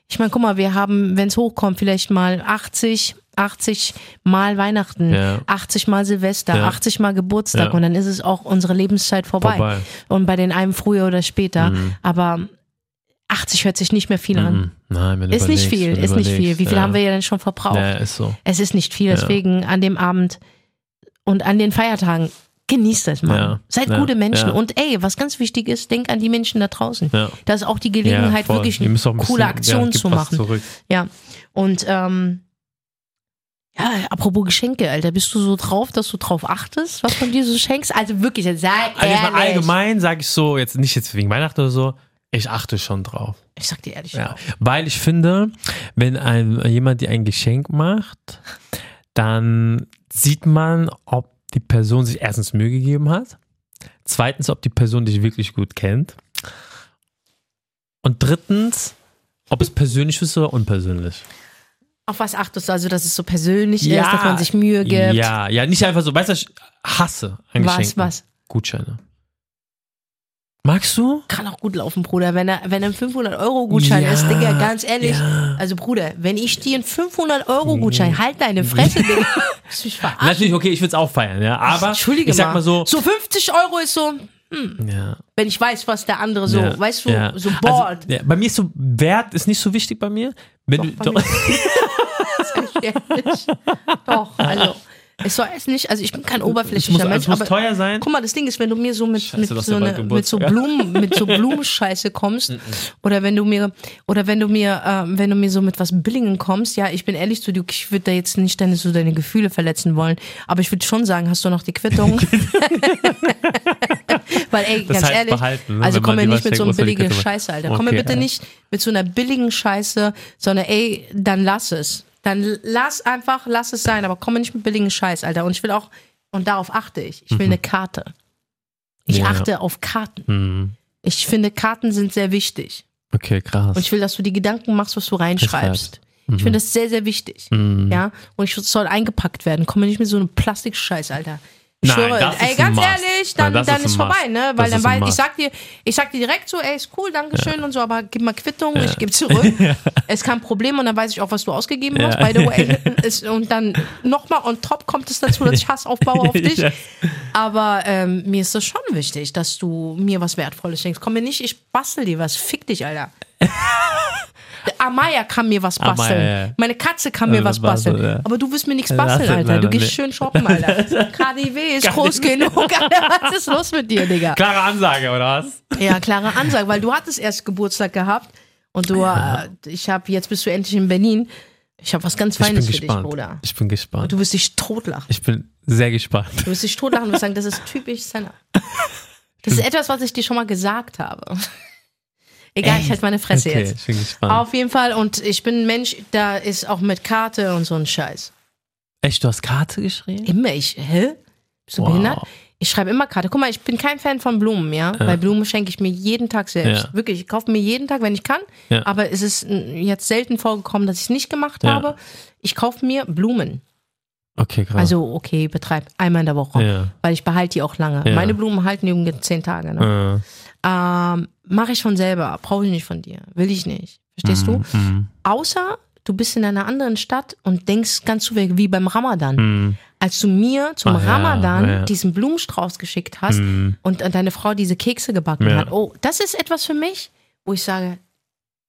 ich meine, guck mal, wir haben, wenn es hochkommt, vielleicht mal 80, 80 Mal Weihnachten, Ja. 80 Mal Silvester, Ja. 80 Mal Geburtstag Ja. und dann ist es auch unsere Lebenszeit vorbei. Vorbei. Und bei den einen früher oder später. Aber 80 hört sich nicht mehr viel an. Mhm. Nein, wenn du Ist nicht viel, ist nicht viel. Wie viel haben wir ja denn schon verbraucht? Ja, ist so. Es ist nicht viel, deswegen an dem Abend und an den Feiertagen genießt es mal. Ja, Seid ja, gute Menschen ja. und ey, was ganz wichtig ist, denk an die Menschen da draußen. Ja. Das ist auch die Gelegenheit, wirklich eine ein coole Aktion zu machen. Zurück. Ja. Und ähm, ja, apropos Geschenke, Alter, bist du so drauf, dass du drauf achtest, was man dir so schenkst? Also wirklich, jetzt Also jetzt mal ehrlich. allgemein sage ich so, jetzt nicht jetzt wegen Weihnachten oder so, ich achte schon drauf. Ich sag dir ehrlich, Ja. Weil ich finde, wenn ein, jemand dir ein Geschenk macht, dann sieht man, ob die Person sich erstens Mühe gegeben hat, zweitens, ob die Person dich wirklich gut kennt und drittens, ob es persönlich ist oder unpersönlich. Auf was achtest du? Also, dass es so persönlich ist, dass man sich Mühe gibt. Ja, ja, nicht einfach so, weißt du, ich hasse ein Was, was? Gutscheine. Magst du? Kann auch gut laufen, Bruder. Wenn er, wenn er ein 500-Euro-Gutschein Ja, ist, Digga, ganz ehrlich. ja. Also, Bruder, wenn ich dir einen 500-Euro-Gutschein, halt deine Fresse, Digga. Natürlich, okay, ich würde es auch feiern, ja, aber Entschuldige ich sag mal so, So 50 Euro ist so, ja, wenn ich weiß, was der andere so, ja, weißt du, ja. so Also, bored. ja, bei mir ist so, Wert ist nicht so wichtig bei mir. Wenn du, bei mir. Doch, also. Es soll es nicht, also ich bin kein es oberflächlicher muss, Mensch, es muss aber teuer sein. Guck mal, das Ding ist, wenn du mir so mit, Scheiße, mit, so, eine, mit so. Blumen, mit so Blumenscheiße kommst, oder wenn du mir, oder wenn du mir, äh, wenn du mir so mit was Billingen kommst, ja, ich bin ehrlich zu dir, ich würde da jetzt nicht deine, so deine Gefühle verletzen wollen, aber ich würde schon sagen, hast du noch die Quittung? Weil, ey, Das ganz heißt ehrlich, behalten, ne? also komm mir nicht mit so die billigen Scheiße, Alter. Komm mir Okay, bitte nicht mit so einer billigen Scheiße, sondern ey, dann lass es. Dann lass einfach, lass es sein, aber komm mir nicht mit billigen Scheiß, Alter. Und ich will auch, und darauf achte ich, ich will eine Karte. Ich Mhm. Ja. achte auf Karten. Hm, Ich finde, Karten sind sehr wichtig. okay, krass. Und ich will, dass du die Gedanken machst, was du reinschreibst. Ich finde das sehr, sehr wichtig. Mhm. Ja. Und ich es soll eingepackt werden. Komm mir nicht mit so einem Plastikscheiß, Alter. Ich Nein, schwöre, das ey, ganz ehrlich, dann, Nein, dann ist ist, vorbei, ne? Das Weil dann weiß, ich sag dir, ich sag dir direkt so, ey, ist cool, Dankeschön und so, aber gib mal Quittung, ich gebe zurück. Ist kein Problem und dann weiß ich auch, was du ausgegeben hast. Ja. By the way. Ist, und dann nochmal on top kommt es dazu, dass ich Hass aufbaue auf dich. Ja. Aber ähm, mir ist das schon wichtig, dass du mir was Wertvolles schenkst. Komm mir nicht, ich bastel dir was. Fick dich, Alter. Amaya kann mir was basteln. Amaya, ja. Meine Katze kann mir Ja, was basteln, ja. Aber du wirst mir nichts Ja, basteln, Alter. Du gehst schön shoppen, Alter. KDW ist groß genug, Alter. Was ist los mit dir, Digga? Klare Ansage, oder was? Ja, klare Ansage, weil du hattest erst Geburtstag gehabt Und du, äh, ich habe, jetzt bist du endlich in Berlin. Ich habe was ganz Feines für dich, gespannt. Bruder. Ich bin gespannt. Du wirst dich totlachen. Ich bin sehr gespannt. Du wirst dich totlachen und wirst sagen, das ist typisch Senna. Das ist etwas, was ich dir schon mal gesagt habe. Egal, ich halte meine Fresse okay, jetzt. ich bin gespannt. Auf jeden Fall. Und ich bin ein Mensch, da ist auch mit Karte und so ein Scheiß. Echt, du hast Karte geschrieben? Immer. Ich, hä? Bist du Wow. behindert? Ich schreibe immer Karte. Guck mal, ich bin kein Fan von Blumen, ja. Weil Blumen schenke ich mir jeden Tag selbst. Ja. Wirklich, ich kaufe mir jeden Tag, wenn ich kann. Ja. Aber es ist jetzt selten vorgekommen, dass ich es nicht gemacht Ja. habe. Ich kaufe mir Blumen. Okay, krass. Also, okay, betreib einmal in der Woche. Ja. Weil ich behalte die auch lange. Ja. Meine Blumen halten irgendwie zehn Tage. Ne? Äh, Ähm, Mache ich von selber. Brauche ich nicht von dir. Will ich nicht. Verstehst du? mm, Außer du bist in einer anderen Stadt und denkst ganz zufällig, wie beim Ramadan. mm, Als du mir zum Ach ja, Ramadan ja. diesen Blumenstrauß geschickt hast mm. und deine Frau diese Kekse gebacken Ja. hat. Oh, das ist etwas für mich, wo ich sage,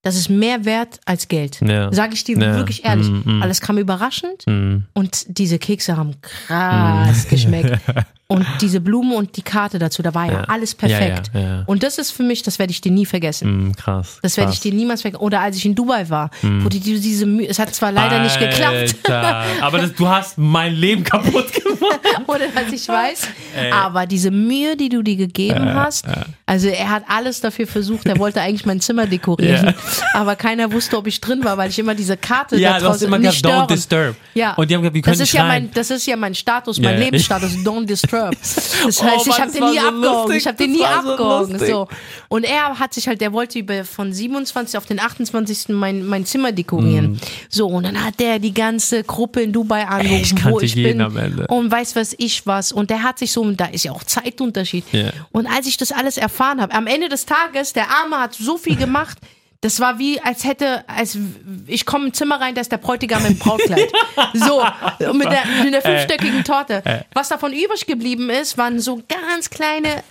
das ist mehr wert als Geld. Ja. Sage ich dir Ja. wirklich ehrlich. Mm. Alles kam überraschend Mm. und diese Kekse haben krass geschmeckt. Und diese Blumen und die Karte dazu, da war ja, Ja. alles perfekt. Ja, ja. Und das ist für mich, das werde ich dir nie vergessen. Mm, krass. Das werde ich dir niemals vergessen. Oder als ich in Dubai war, wo die, die diese Mühe, es hat zwar leider nicht geklappt, Alter, aber das, du hast mein Leben kaputt gemacht. ohne dass ich weiß, aber diese Mühe, die du dir gegeben hast, also er hat alles dafür versucht, er wollte eigentlich mein Zimmer dekorieren, aber keiner wusste, ob ich drin war, weil ich immer diese Karte Ja, da du hast draußen immer nicht gesagt, don't disturb. Ja. Und die haben gesagt, wir können das ist nicht ja rein. mein, das ist ja mein Status, mein. Lebensstatus, don't disturb. Das Oh heißt, ich Mann, habe das den nie so abgehoben. Ich habe den das nie so abgehoben. lustig. So. Und er hat sich halt, der wollte über von 27 auf den 28. mein, mein Zimmer dekorieren. So, und dann hat der die ganze Gruppe in Dubai angerufen, ich wo ich jeden bin. am Ende. Und weiß was ich was. Und der hat sich so, und da ist ja auch Zeitunterschied. Ja. Und als ich das alles erfahren habe, am Ende des Tages, der Arme hat so viel gemacht. Das war wie, als hätte, als ich komme im Zimmer rein, da ist der Bräutigam im Brautkleid. So, mit der, mit der fünfstöckigen Torte. Was davon übrig geblieben ist, waren so ganz kleine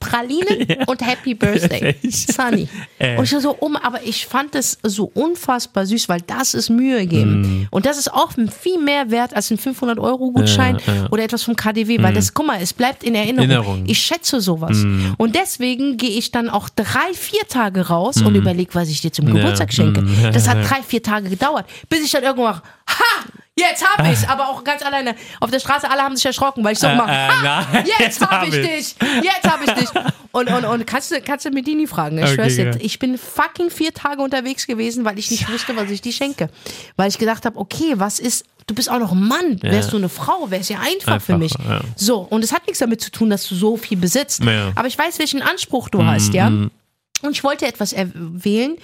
Pralinen und Happy Birthday. Sunny. Äh. Und ich war so um, aber ich fand es so unfassbar süß, weil das ist Mühe geben. Mm. Und das ist auch viel mehr wert als ein 500-Euro-Gutschein Ja, ja. oder etwas vom KDW, weil das, guck mal, es bleibt in Erinnerung. Erinnerung. Ich schätze sowas. Und deswegen gehe ich dann auch drei, vier Tage raus und überlege, was ich dir zum Geburtstag schenke. Mm. Das hat drei, vier Tage gedauert, bis ich dann irgendwann ha! Jetzt hab ich's, aber auch ganz alleine auf der Straße, alle haben sich erschrocken, weil ich so Äh, mache, äh, jetzt jetzt hab ich dich, jetzt hab ich dich. Und, und, und kannst du, kannst du Medini fragen, ich Okay, schwör's dir, ich bin fucking vier Tage unterwegs gewesen, weil ich nicht wusste, was ich dir schenke. Weil ich gedacht habe, okay, was ist, du bist auch noch ein Mann, wärst du eine Frau, wär's ja einfach, für Einfacher, mich. ja. So, und es hat nichts damit zu tun, dass du so viel besitzt. Ja. Aber ich weiß, welchen Anspruch du hast, ja. Und ich wollte etwas er- wählen,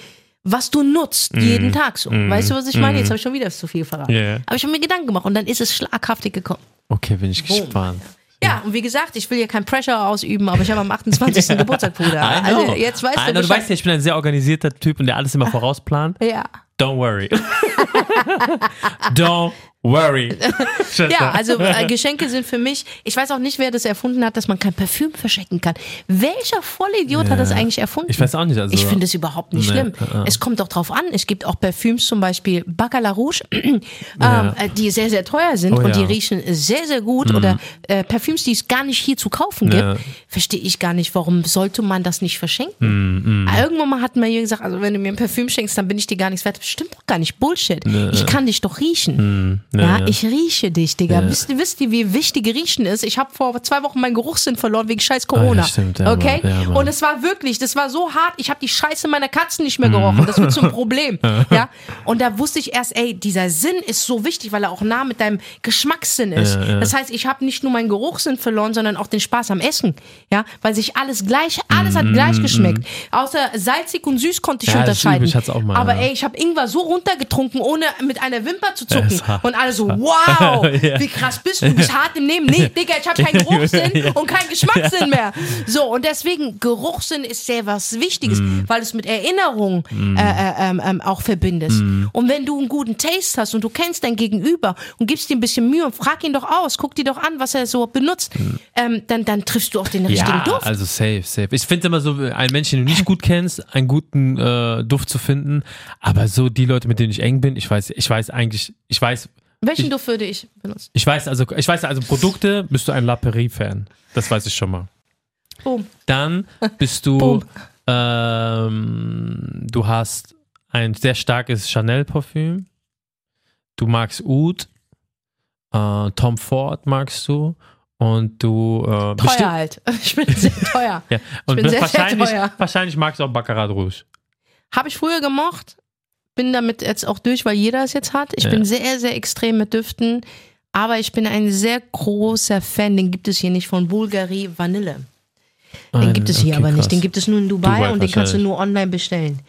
was du nutzt, Mhm. jeden Tag so. Weißt du, was ich meine? Jetzt habe ich schon wieder zu viel verraten. Ja. Aber ich habe mir Gedanken gemacht und dann ist es schlaghaftig gekommen. Okay, bin ich gespannt. Ja, und wie gesagt, ich will hier kein Pressure ausüben, aber ich habe am 28. Geburtstag, Bruder. Also jetzt weißt I du know, du weißt ja, ich bin ein sehr organisierter Typ und der alles immer vorausplant. Ja. Don't worry. Don't worry. Ja, also äh, Geschenke sind für mich, ich weiß auch nicht, wer das erfunden hat, dass man kein Parfüm verschenken kann. Welcher Vollidiot hat das eigentlich erfunden? Ich weiß auch nicht, also- Ich finde es überhaupt nicht Nee, schlimm. äh, äh. Es kommt doch drauf an. Es gibt auch Parfüms, zum Beispiel Bacala Rouge, ähm, Ja. äh, die sehr, sehr teuer sind Oh und die ja. Mhm. riechen sehr, sehr gut. Oder äh, Parfüms, die es gar nicht hier zu kaufen Ja. gibt. Verstehe ich gar nicht, warum sollte man das nicht verschenken? Mhm, Aber Irgendwann mal hat man hier gesagt, also wenn du mir ein Parfüm schenkst, dann bin ich dir gar nichts wert. Stimmt doch gar nicht. Bullshit. Ich kann dich doch riechen. Ja, Ja, ja. ich rieche dich, Digga. Wisst, ihr, wisst ihr, wie wichtig Riechen ist? Ich habe vor zwei Wochen meinen Geruchssinn verloren wegen scheiß Corona. Ah, ja, stimmt, ja, okay? Mann, ja, Mann. Und es war wirklich, das war so hart. Ich habe die Scheiße meiner Katzen nicht mehr gerochen. Das wird zum Problem. ja? Und da wusste ich erst, ey, dieser Sinn ist so wichtig, weil er auch nah mit deinem Geschmackssinn ist. Ja, ja. Das heißt, ich habe nicht nur meinen Geruchssinn verloren, sondern auch den Spaß am Essen. Ja? Weil sich alles gleich, alles hat gleich geschmeckt. Außer salzig und süß konnte ich Ja, das unterscheiden. übe ich jetzt auch mal, Aber ja. ey, ich habe Ingwer so runtergetrunken, ohne mit einer Wimper zu zucken. Und alle so, das wow, Ja. wie krass bist du, du bist hart im Nehmen. Nee, Digga, ich habe keinen Geruchssinn und keinen Geschmackssinn mehr. So, und deswegen, Geruchssinn ist sehr was Wichtiges, Mm. weil es mit Erinnerung äh, äh, ähm, ähm, auch verbindest. Mm. Und wenn du einen guten Taste hast und du kennst dein Gegenüber und gibst dir ein bisschen Mühe und frag ihn doch aus, guck dir doch an, was er so benutzt, ähm, dann, dann triffst du auch den richtigen Mm. ja, Duft. also safe, safe. Ich finde immer so, einen Menschen, den du nicht gut kennst, einen guten äh, Duft zu finden. Aber so die Leute, mit denen ich eng bin, ich weiß, ich weiß eigentlich, ich weiß, Welchen ich- Duft würde ich benutzen? ich weiß also, ich weiß also Produkte, bist du ein La Prairie-Fan. Das weiß ich schon mal. Boom. Dann bist du, ähm, du hast ein sehr starkes Chanel-Parfüm. Du magst Oud. Äh, Tom Ford magst du. Und du. Äh, Teuer halt. Ich bin sehr teuer. Ja. Und bin sehr, sehr wahrscheinlich, teuer. wahrscheinlich magst du auch Baccarat Rouge. Habe ich früher gemocht. Bin damit jetzt auch durch, weil jeder es jetzt hat. Ich Ja. bin sehr, sehr extrem mit Düften. Aber ich bin ein sehr großer Fan, den gibt es hier nicht, von Bulgari Vanille. Den Ein- gibt es hier okay, aber nicht. krass. Den gibt es nur in Dubai, Dubai und den kannst du nur online bestellen.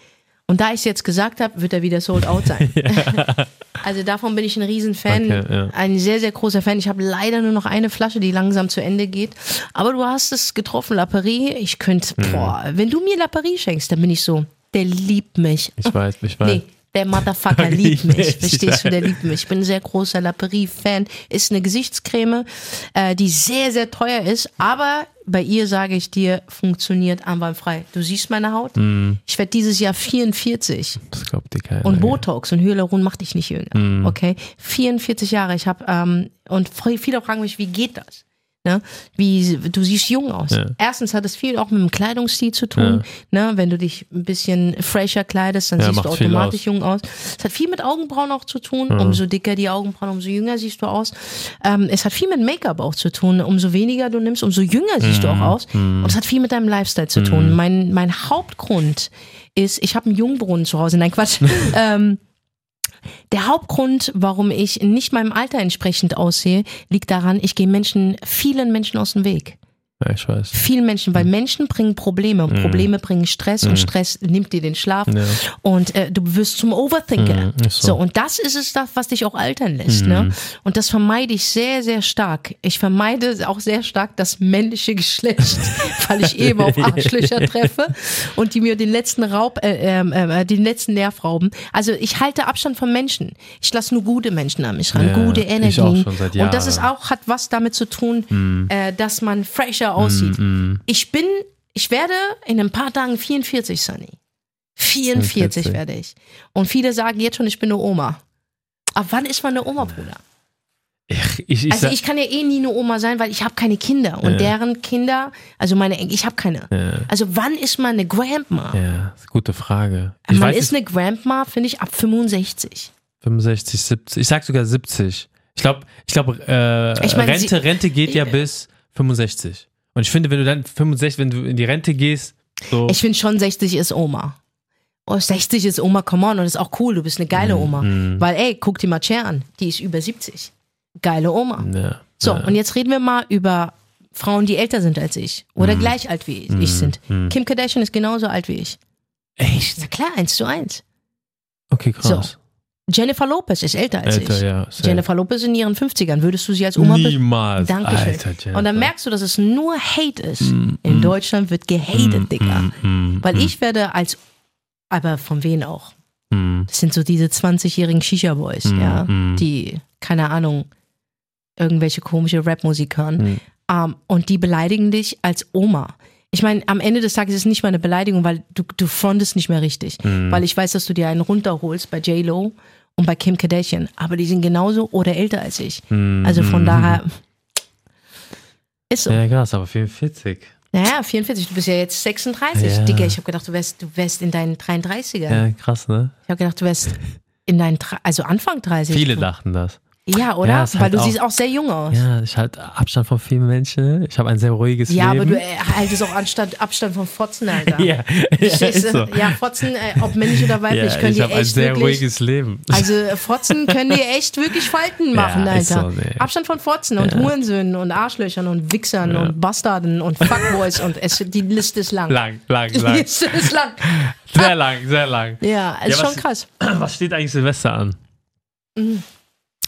Und da ich es jetzt gesagt habe, wird er wieder sold out sein. Also davon bin ich ein Riesenfan. Okay, ja. Ein sehr, sehr großer Fan. Ich habe leider nur noch eine Flasche, die langsam zu Ende geht. Aber du hast es getroffen, Laperie. Ich könnte, Mhm. boah, wenn du mir Laperie schenkst, dann bin ich so, der liebt mich. Ich weiß, ich weiß. Nee, der Motherfucker Liebt liebt mich. Verstehst du, ich der liebt mich. Ich bin ein sehr großer Laperie-Fan. Ist eine Gesichtscreme, äh, die sehr, sehr teuer ist. Aber bei ihr sage ich dir, funktioniert einwandfrei. Du siehst meine Haut. Mhm. Ich werde dieses Jahr 44. Das glaubt dir keiner. Und. Botox und Hyaluron macht dich nicht jünger. Mhm. Okay? 44 Jahre. Ich habe ähm, und viele fragen mich, wie geht das? Ne? Wie du siehst jung aus. Ja. Erstens hat es viel auch mit dem Kleidungsstil zu tun. Ne? Wenn du dich ein bisschen fresher kleidest, dann Ja, siehst du automatisch aus. jung aus. Es hat viel mit Augenbrauen auch zu tun. Umso dicker die Augenbrauen, umso jünger siehst du aus. Ähm, es hat viel mit Make-up auch zu tun. Umso weniger du nimmst, umso jünger siehst du auch aus. Und es hat viel mit deinem Lifestyle zu tun. Mein, mein Hauptgrund ist, ich habe einen Jungbrunnen zu Hause. Nein, Quatsch. ähm, der Hauptgrund, warum ich nicht meinem Alter entsprechend aussehe, liegt daran, ich gehe Menschen, vielen Menschen aus dem Weg. Ja, ich weiß. Vielen Menschen, weil Menschen bringen Probleme und Probleme bringen Stress und Stress nimmt dir den Schlaf Ja. und äh, du wirst zum Overthinker. Ist so. so. und das ist es, das, was dich auch altern lässt. Ne? Und das vermeide ich sehr, sehr stark. Ich vermeide auch sehr stark das männliche Geschlecht, weil ich eben auf Arschlöcher treffe und die mir den letzten Raub, äh, ähm, äh, den letzten Nerv rauben. Also ich halte Abstand von Menschen. Ich lasse nur gute Menschen an mich ran, Ja, gute seit und das ist auch hat was damit zu tun, äh, dass man fresher aussieht. Ich bin, ich werde in ein paar Tagen 44, Sunny. 44 44. werde ich. Und viele sagen jetzt schon, ich bin eine Oma. Aber wann ist man eine Oma, Bruder? Ich, ich, ich, Also ich kann ja eh nie eine Oma sein, weil ich habe keine Kinder. Und deren Kinder, also meine Enkel, ich habe keine. Ja. Also wann ist man eine Grandma? ja, ist eine gute Frage. Ich man weiß ist eine Grandma, finde ich, ab 65. 65, 70. Ich sag sogar 70. Ich glaube, ich glaube, äh, Ich mein, Rente, sie- Rente geht ja bis 65. Und ich finde, wenn du dann 65, wenn du in die Rente gehst, so. Ich finde schon 60 ist Oma. Oh, 60 ist Oma, come on. Und das ist auch cool, du bist eine geile Mhm. Oma. Weil, ey, guck dir mal Cher an. Die ist über 70. Geile Oma. ja, So, ja. und jetzt reden wir mal über Frauen, die älter sind als ich. Oder Mhm. gleich alt wie ich, ich sind. Kim Kardashian ist genauso alt wie ich. Echt? Na klar, eins zu eins. Okay, krass. Jennifer Lopez ist älter als Älter, ich. ja. Jennifer Lopez in ihren 50ern. Würdest du sie als Oma Niemals. Dankeschön. Alter, Jennifer. Und dann merkst du, dass es nur Hate ist. In Deutschland wird gehatet, Digga. mm, Weil ich werde als, aber von wen auch? mm, Das sind so diese 20-jährigen Shisha-Boys, ja, mm. die, keine Ahnung, irgendwelche komische Rapmusik hören. Mm. Ähm, und die beleidigen dich als Oma. Ich meine, am Ende des Tages ist es nicht mal eine Beleidigung, weil du, du frontest nicht mehr richtig. Mm. Weil ich weiß, dass du dir einen runterholst bei J-Lo und bei Kim Kardashian. Aber die sind genauso oder älter als ich. mm, Also von daher ist so. Ja, krass, aber 44. Naja, 44, du bist ja jetzt 36. Ja. Digga, ich habe gedacht, du wärst, du wärst in deinen 33er. Ja, krass, ne? Ich habe gedacht, du wärst in deinen, also Anfang 30. Viele dachten das. Ja, oder? Ja, Weil halt du auch- siehst auch sehr jung aus. Ja, ich halte Abstand von vielen Menschen. Ich habe ein sehr ruhiges Ja, Leben. aber du äh, haltest auch Anstand, Abstand von Fotzen, Alter. ja, ja, Verstehst du? so. Ja, Fotzen, äh, ob männlich oder weiblich, Ja, können ich die habe ein echt sehr wirklich. ruhiges Leben. Also äh, Fotzen können dir echt wirklich Falten machen, Ja, Alter. so, nee. Abstand von Fotzen und Hurensöhnen und Arschlöchern und Wichsern und Bastarden und Fuckboys und es, die Liste ist lang. lang, lang, Die lang. Liste ist lang. Sehr lang, sehr lang. Ja, ist Ja, schon was- krass. Was steht eigentlich Silvester an? Mhm.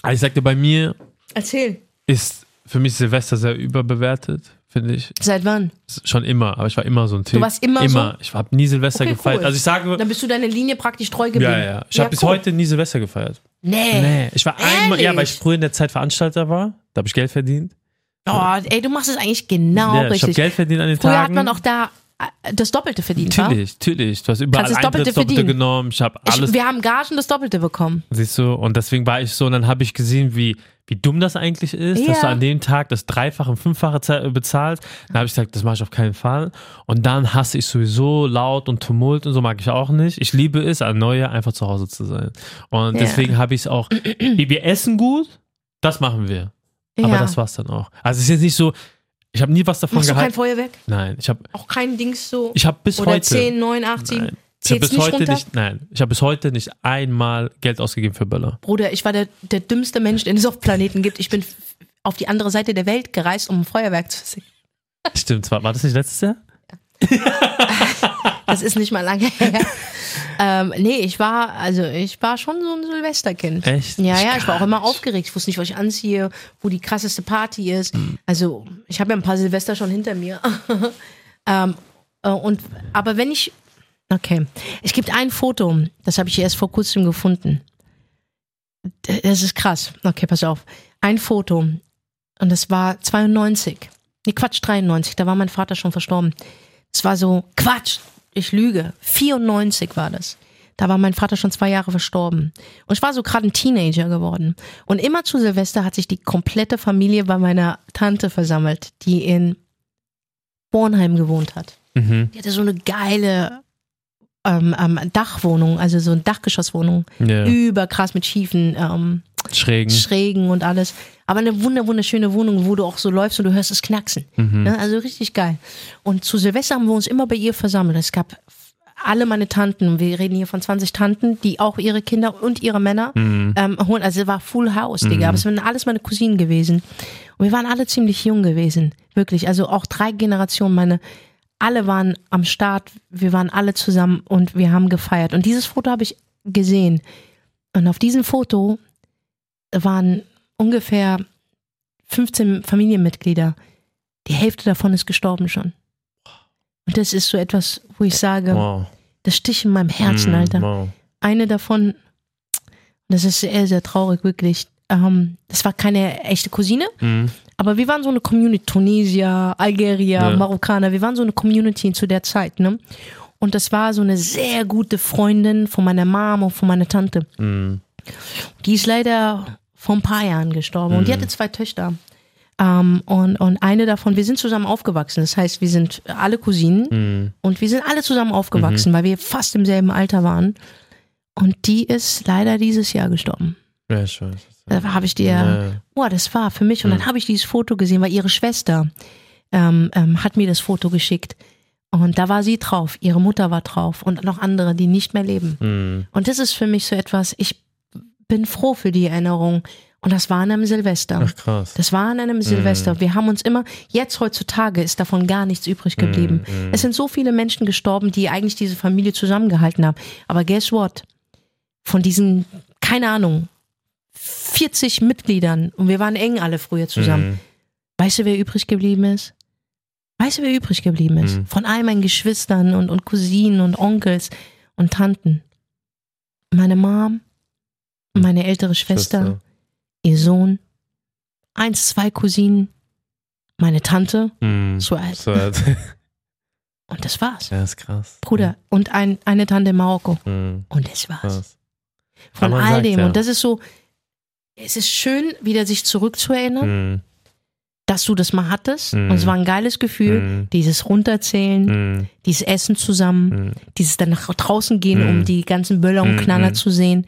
Also Ich sagte, bei mir Erzähl. ist für mich Silvester sehr überbewertet, finde ich. Seit wann? Schon immer, aber ich war immer so ein Typ. warst immer Immer. Ich habe nie Silvester Okay, gefeiert. cool. Also ich sage, Dann bist du deine Linie praktisch treu geblieben. ja, ja. Ich habe bis cool. heute nie Silvester gefeiert. Nee. Nee. Ich war einmal, ja, Ehrlich? weil ich früher in der Zeit Veranstalter war. Da habe ich Geld verdient. Oh, ey, du machst es eigentlich genau ja, ich habe richtig. Geld verdient an den Früher Tagen. hat man auch da das Doppelte verdient? Natürlich, natürlich. Du hast überall das Doppelte verdienen. genommen. Ich habe alles Ich, wir haben Gagen das Doppelte bekommen. Siehst du, und deswegen war ich so, und dann habe ich gesehen, wie, wie dumm das eigentlich ist, dass Ja. du an dem Tag das Dreifache und Fünffache ze- bezahlst. Dann habe ich gesagt, das mache ich auf keinen Fall. Und dann hasse ich sowieso laut und Tumult und so mag ich auch nicht. Ich liebe es, an Neujahr einfach zu Hause zu sein. Und Ja. deswegen habe ich es auch, wir essen gut, das machen wir. Aber ja. das war's dann auch. Also es ist jetzt nicht so, ich habe nie was davon Machst du kein gehalten. Feuerwerk? Nein, ich habe Auch kein Dings so? ich hab bis Oder heute 10, 9, 8, 7? Nein. Ich habe bis heute runter? nicht, nein, ich habe bis heute nicht einmal Geld ausgegeben für Böller. Bruder, ich war der, der dümmste Mensch, den es auf Planeten gibt. Ich bin auf die andere Seite der Welt gereist, um ein Feuerwerk zu sehen. Stimmt, war, war das nicht letztes Jahr? Das ist nicht mal lange her. ähm, nee, ich war, also ich war schon so ein Silvesterkind. Echt? Ja, ja, ich war auch immer aufgeregt. Ich wusste nicht, was ich anziehe, wo die krasseste Party ist. Hm. Also, ich habe ja ein paar Silvester schon hinter mir. ähm, äh, und, aber wenn ich, okay, es gibt ein Foto, das habe ich erst vor kurzem gefunden. Das ist krass. Okay, pass auf. Ein Foto. Und das war 92. Nee, Quatsch, 93. Da war mein Vater schon verstorben. Es war so, Quatsch, ich lüge. 94 war das. Da war mein Vater schon zwei Jahre verstorben. Und ich war so gerade ein Teenager geworden. Und immer zu Silvester hat sich die komplette Familie bei meiner Tante versammelt, die in Bornheim gewohnt hat. Mhm. Die hatte so eine geile ähm, ähm, Dachwohnung, also so eine Dachgeschosswohnung. Ja. Überkrass mit schiefen ähm, Schrägen. Schrägen und alles. Aber eine wunder, wunderschöne Wohnung, wo du auch so läufst und du hörst es knacksen. Mhm. Ne? Also richtig geil. Und zu Silvester haben wir uns immer bei ihr versammelt. Es gab alle meine Tanten, wir reden hier von 20 Tanten, die auch ihre Kinder und ihre Männer Mhm. ähm, holen. Also es war Full House, Digga. Aber es waren alles meine Cousinen gewesen. Und wir waren alle ziemlich jung gewesen. Wirklich. Also auch drei Generationen. Meine, alle waren am Start. Wir waren alle zusammen und wir haben gefeiert. Und dieses Foto habe ich gesehen. Und auf diesem Foto waren ungefähr 15 Familienmitglieder. Die Hälfte davon ist gestorben schon. Und das ist so etwas, wo ich sage, Wow. das Stich in meinem Herzen, Mhm, Alter. Wow. Eine davon, das ist sehr, sehr traurig, wirklich. Ähm, das war keine echte Cousine, Mhm. aber wir waren so eine Community, Tunesier, Algerier, Ja. Marokkaner, wir waren so eine Community zu der Zeit, ne? Und das war so eine sehr gute Freundin von meiner Mom und von meiner Tante. Mhm. Die ist leider vor ein paar Jahren gestorben und die Mhm. hatte zwei Töchter. Ähm, und, und eine davon, wir sind zusammen aufgewachsen. Das heißt, wir sind alle Cousinen Mhm. und wir sind alle zusammen aufgewachsen, weil wir fast im selben Alter waren. Und die ist leider dieses Jahr gestorben. Ja, ich weiß. Da habe ich dir, Ja. boah, das war für mich. Und dann habe ich dieses Foto gesehen, weil ihre Schwester ähm, ähm, hat mir das Foto geschickt. Und da war sie drauf, ihre Mutter war drauf und noch andere, die nicht mehr leben. Mhm. Und das ist für mich so etwas, ich bin froh für die Erinnerung. Und das war an einem Silvester. Ach krass. Das war an einem Silvester. Wir haben uns immer, jetzt heutzutage ist davon gar nichts übrig geblieben. Es sind so viele Menschen gestorben, die eigentlich diese Familie zusammengehalten haben. Aber guess what? Von diesen, keine Ahnung, 40 Mitgliedern, und wir waren eng alle früher zusammen. Mhm. Weißt du, wer übrig geblieben ist? Weißt du, wer übrig geblieben ist? Mhm. Von all meinen Geschwistern und, und Cousinen und Onkels und Tanten. Meine Mom, meine ältere Schwester, ihr Sohn, eins, zwei Cousinen, meine Tante, Mhm. so alt. Ja, Und das war's. ist krass. Bruder. Und ein, eine Tante in Marokko. Mhm. Und das war's. Krass. Von all sagt dem. ja. Und das ist so, es ist schön, wieder sich zurückzuerinnern, Mhm. dass du das mal hattest. Und es war ein geiles Gefühl, dieses Runterzählen, dieses Essen zusammen, dieses dann nach draußen gehen, um die ganzen Böller und. Knaller zu sehen.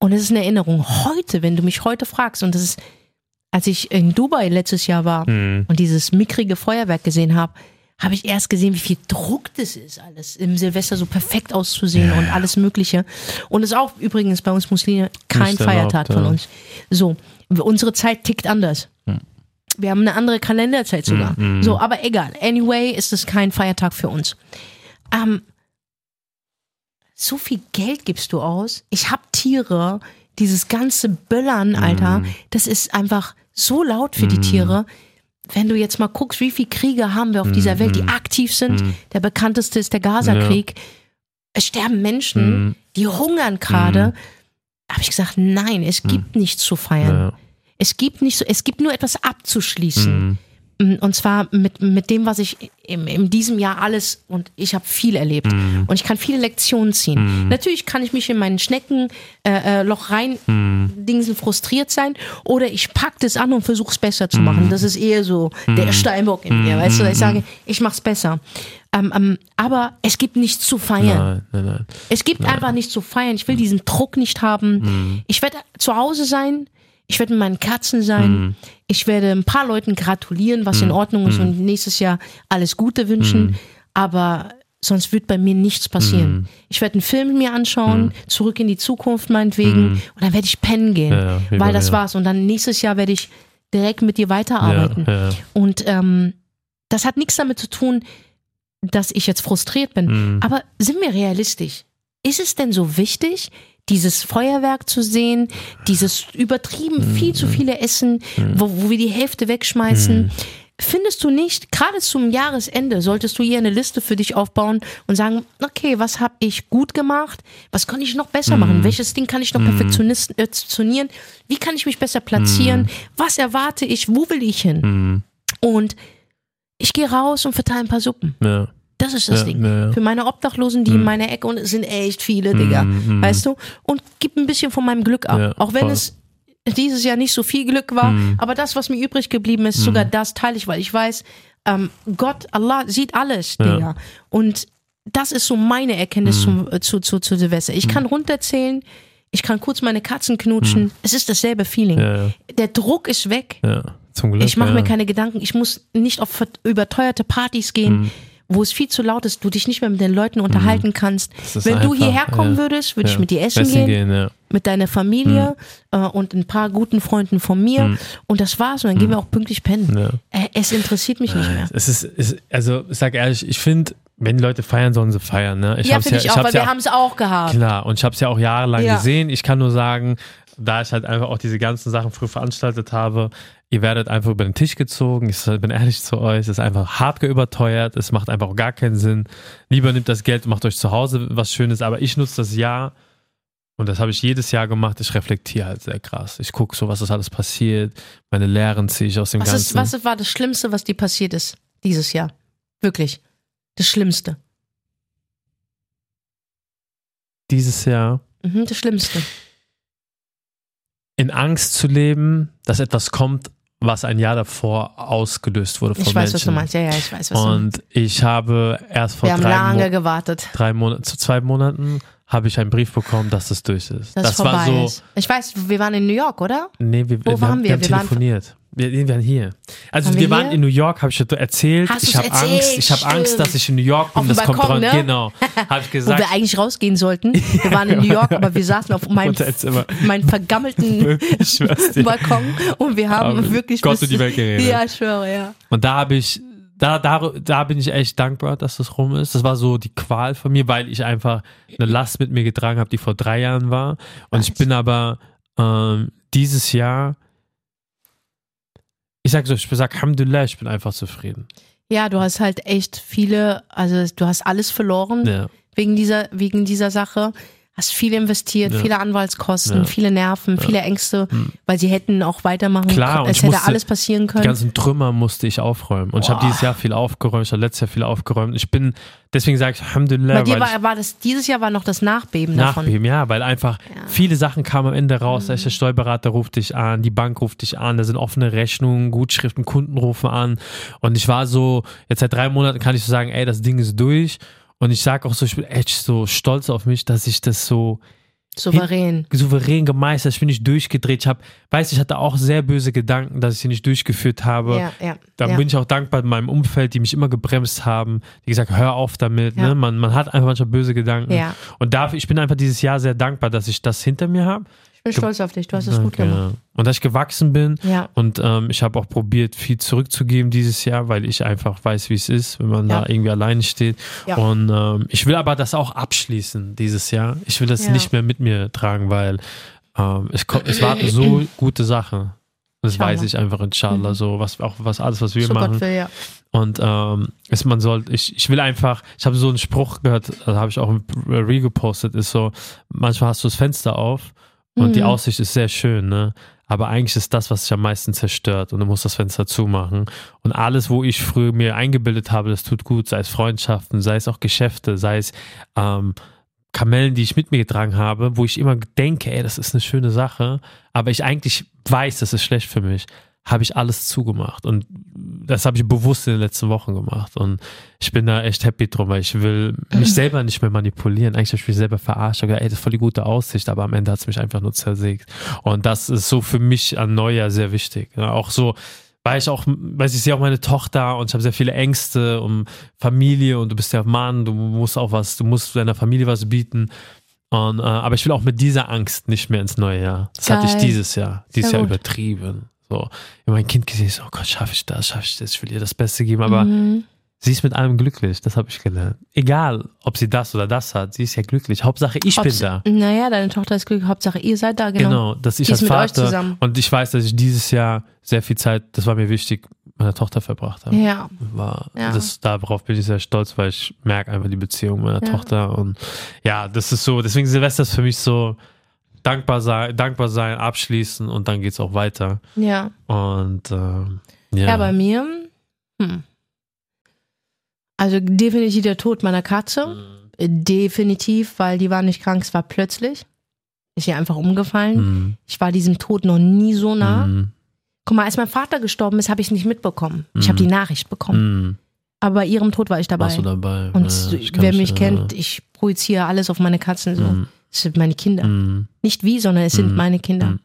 Und es ist eine Erinnerung. Heute, wenn du mich heute fragst, und das ist, als ich in Dubai letztes Jahr war Mhm. und dieses mickrige Feuerwerk gesehen habe, habe ich erst gesehen, wie viel Druck das ist, alles im Silvester so perfekt auszusehen und alles Mögliche. Und es ist auch übrigens bei uns Muslime kein Feiertag von ja. uns. So, unsere Zeit tickt anders. Wir haben eine andere Kalenderzeit sogar. Mhm. So, aber egal. Anyway ist es kein Feiertag für uns. Ähm, so viel Geld gibst du aus. Ich hab Tiere, dieses ganze Böllern, Alter, das ist einfach so laut für die Tiere. Wenn du jetzt mal guckst, wie viele Kriege haben wir auf dieser Welt, die aktiv sind. Der bekannteste ist der Gaza-Krieg. Es sterben Menschen, Mhm. die hungern gerade. Habe ich gesagt, nein, es gibt nichts zu feiern. Ja. Es gibt nicht so, es gibt nur etwas abzuschließen. Mm, Und zwar mit, mit dem, was ich im, in diesem Jahr alles, und ich habe viel erlebt. Mhm. Und ich kann viele Lektionen ziehen. Natürlich kann ich mich in meinen Schneckenloch äh, äh, Loch rein Mhm. dingsen frustriert sein. Oder ich pack das an und versuche es besser zu machen. Das ist eher so der Steinbock in mir. Weißt du, ich sage, ich mach's besser. Ähm, ähm, aber es gibt nichts zu feiern. Nein, nein, nein. Es gibt einfach nichts zu feiern. Ich will diesen Druck nicht haben. Ich werde zu Hause sein. Ich werde mit meinen Katzen sein. Ich werde ein paar Leuten gratulieren, was in Ordnung ist und nächstes Jahr alles Gute wünschen. Aber sonst wird bei mir nichts passieren. Ich werde einen Film mir anschauen, zurück in die Zukunft meinetwegen und dann werde ich pennen gehen, Ja, ja, bei weil das mir. war's. Und dann nächstes Jahr werde ich direkt mit dir weiterarbeiten. Ja, ja. Und ähm, das hat nichts damit zu tun, dass ich jetzt frustriert bin. Mhm. Aber sind wir realistisch? Ist es denn so wichtig, dieses Feuerwerk zu sehen, dieses übertrieben viel zu viele Essen, wo, wo wir die Hälfte wegschmeißen? Findest du nicht, gerade zum Jahresende solltest du hier eine Liste für dich aufbauen und sagen, okay, was habe ich gut gemacht? Was kann ich noch besser machen? Welches Ding kann ich noch perfektionieren? Wie kann ich mich besser platzieren? Was erwarte ich? Wo will ich hin? Mhm. Und ich gehe raus und verteile ein paar Suppen. Ja. Das ist das Ja, Ding. ja, ja. Für meine Obdachlosen, die in meiner Ecke, und es sind echt viele, Digga. mm, Weißt du? Und gib ein bisschen von meinem Glück ab. Auch wenn voll. es dieses Jahr nicht so viel Glück war, aber das, was mir übrig geblieben ist, sogar das teile ich, weil ich weiß, ähm, Gott, Allah sieht alles, Digga. Und das ist so meine Erkenntnis zum, äh, zu, zu, zu Silvester. Ich kann runterzählen, ich kann kurz meine Katzen knutschen. Es ist dasselbe Feeling. Der Druck ist weg. ja. Zum Glück. Ich mache mir keine Gedanken. Ich muss nicht auf überteuerte Partys gehen. Wo es viel zu laut ist, du dich nicht mehr mit den Leuten unterhalten kannst. ist Wenn du einfach, hierher kommen ja. würdest, würde ja. ich mit dir essen, gehen, ja. mit deiner Familie äh, und ein paar guten Freunden von mir. Und das war's. Und dann gehen wir auch pünktlich pennen. Mhm. Äh, es interessiert mich nicht mehr. Es ist, es, also sag ehrlich, ich finde, wenn die Leute feiern, sollen sie feiern. Ne? Ich ja, finde ich auch, hab's weil wir haben es auch gehabt. Klar, und ich habe es ja auch jahrelang Ja. gesehen. Ich kann nur sagen, da ich halt einfach auch diese ganzen Sachen früh veranstaltet habe, ihr werdet einfach über den Tisch gezogen. Ich bin ehrlich zu euch, es ist einfach hart überteuert. Es macht einfach auch gar keinen Sinn. Lieber nimmt das Geld und macht euch zu Hause was Schönes. Aber ich nutze das Jahr und das habe ich jedes Jahr gemacht. Ich reflektiere halt sehr krass. Ich gucke so, was ist alles passiert. Meine Lehren ziehe ich aus dem Was, ist, Ganzen. was war das Schlimmste, was dir passiert ist dieses Jahr? Wirklich. Das Schlimmste. Dieses Jahr Mhm, das Schlimmste. in Angst zu leben, dass etwas kommt, was ein Jahr davor ausgelöst wurde von Ich weiß, Menschen. was du meinst. Ja, ja, ich weiß, was du meinst. Und ich habe erst vor Wir haben drei, lange Mo gewartet. drei Monaten, zu zwei Monaten habe ich einen Brief bekommen, dass das durch ist. das es vorbei war so, ist. Ich weiß, wir waren in New York, oder? nee, wir, Wo wir, waren haben, wir? wir haben telefoniert. Wir, nee, wir waren hier. Also Waren wir, wir waren in New York, habe ich erzählt. Hast ich habe? Angst, ich habe Angst, dass ich in New York bin. Auf das kommt Balkon, dran. ne? Genau. Habe ich Wo gesagt. wir eigentlich rausgehen sollten. Wir waren in New York, aber wir saßen auf meinem, meinem vergammelten. Balkon und wir haben Haben wirklich Gott bis- und die Welt geredet. Ja, ich schwöre, ja. Und da habe ich, da, da, da bin ich echt dankbar, dass das rum ist. Das war so die Qual von mir, weil ich einfach eine Last mit mir getragen habe, die vor drei Jahren war. Und ich bin aber ähm, dieses Jahr, ich sag so, ich sag Alhamdulillah, ich bin einfach zufrieden. Ja, du hast halt echt viele, also du hast alles verloren Ja. wegen dieser, wegen dieser Sache. Hast viel investiert, Ja. viele Anwaltskosten, Ja. viele Nerven, viele Ängste, weil sie hätten auch weitermachen Klar, können. Es hätte musste- alles passieren Die können. ganzen Trümmer musste ich aufräumen. Und ich habe Boah. dieses Jahr viel aufgeräumt, ich habe letztes Jahr viel aufgeräumt. Ich bin, deswegen sage ich Alhamdulillah, Bei dir war, war das, dieses Jahr war noch das Nachbeben davon. Nachbeben, ja, weil einfach Ja. Mhm. viele Sachen kamen am Ende raus. Der Steuerberater ruft dich an, die Bank ruft dich an, da sind offene Rechnungen, Gutschriften, Kunden rufen an. Und ich war so, jetzt seit drei Monaten kann ich so sagen, ey, das Ding ist durch. Und ich sage auch so, ich bin echt so stolz auf mich, dass ich das so Souverän. souverän gemeistert, ich bin nicht durchgedreht. Ich habe, weiß, ich hatte auch sehr böse Gedanken, dass ich sie nicht durchgeführt habe. Ja, ja. Da ja. bin ich auch dankbar meinem Umfeld, die mich immer gebremst haben, die gesagt, hör auf damit. Ja. Ne? Man, man hat einfach manchmal böse Gedanken. Ja. Und dafür, ich bin einfach dieses Jahr sehr dankbar, dass ich das hinter mir habe. Ich bin stolz auf dich, du hast es gut gemacht. ja. Und dass ich gewachsen bin. Ja. Und ähm, ich habe auch probiert, viel zurückzugeben dieses Jahr, weil ich einfach weiß, wie es ist, wenn man Ja. da irgendwie alleine steht. Und ähm, ich will aber das auch abschließen dieses Jahr. Ich will das nicht mehr mit mir tragen, weil ähm, es, es warten so gute Sachen. Das Inshallah. weiß ich einfach, inshallah. So, was, auch was alles, was wir So machen. Gott will, ja. Und ähm, es, man soll, ich, ich will einfach, ich habe so einen Spruch gehört, da habe ich auch im Re gepostet, ist so, manchmal hast du das Fenster auf Und die Mhm. Aussicht ist sehr schön, ne? Aber eigentlich ist das, was sich am meisten zerstört und du musst das Fenster zumachen. Und alles, wo ich früher mir eingebildet habe, das tut gut, sei es Freundschaften, sei es auch Geschäfte, sei es ähm, Kamellen, die ich mit mir getragen habe, wo ich immer denke, ey, das ist eine schöne Sache, aber ich eigentlich weiß, das ist schlecht für mich, habe ich alles zugemacht. Und das habe ich bewusst in den letzten Wochen gemacht. Und ich bin da echt happy drum, weil ich will mich selber nicht mehr manipulieren. Eigentlich habe ich mich selber verarscht. Ich gedacht, ey, das ist voll die gute Aussicht, aber am Ende hat es mich einfach nur zersägt. Und das ist so für mich an Neujahr sehr wichtig. Ja, auch so, weil ich auch, weil ich sehe auch meine Tochter und ich habe sehr viele Ängste um Familie und du bist ja Mann, du musst auch was, du musst deiner Familie was bieten. Und, äh, aber ich will auch mit dieser Angst nicht mehr ins neue Jahr. Das hatte ich Geil. dieses Jahr. Dieses Jahr übertrieben. So, ich mein Kind gesehen, so, oh Gott, schaffe ich das, schaffe ich das, ich will ihr das Beste geben, aber Mhm. sie ist mit allem glücklich, das habe ich gelernt. Egal, ob sie das oder das hat, sie ist ja glücklich. Hauptsache, ich bin Ob's- da. Naja, deine Tochter ist glücklich. Hauptsache, ihr seid da, genau. Genau, dass ich Die als Vater und ich weiß, dass ich dieses Jahr sehr viel Zeit, das war mir wichtig, mit meiner Tochter verbracht habe. Ja. War, Ja. das, darauf bin ich sehr stolz, weil ich merke einfach die Beziehung meiner Ja. Tochter und ja, das ist so, deswegen Silvester ist für mich so dankbar sein, dankbar sein, abschließen und dann geht's auch weiter. Ja. Und ähm, ja. Ja, bei mir, hm. Also definitiv der Tod meiner Katze. Mhm. Definitiv, weil die war nicht krank, es war plötzlich. Ist ihr einfach umgefallen. Mhm. Ich war diesem Tod noch nie so nah. Mhm. Guck mal, als mein Vater gestorben ist, habe ich es nicht mitbekommen. Ich habe Mhm. die Nachricht bekommen. Mhm. Aber bei ihrem Tod war ich dabei. Warst du dabei? Und Ja, wer mich äh, kennt, ich projiziere alles auf meine Katzen so. Es sind meine Kinder. Mhm. Nicht wie, sondern es sind Mhm. meine Kinder. Mhm.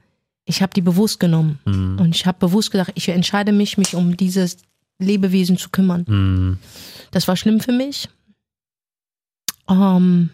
Ich habe die bewusst genommen. Mhm. Und ich habe bewusst gesagt, ich entscheide mich, mich um dieses Lebewesen zu kümmern. Mhm. Das war schlimm für mich. Ähm,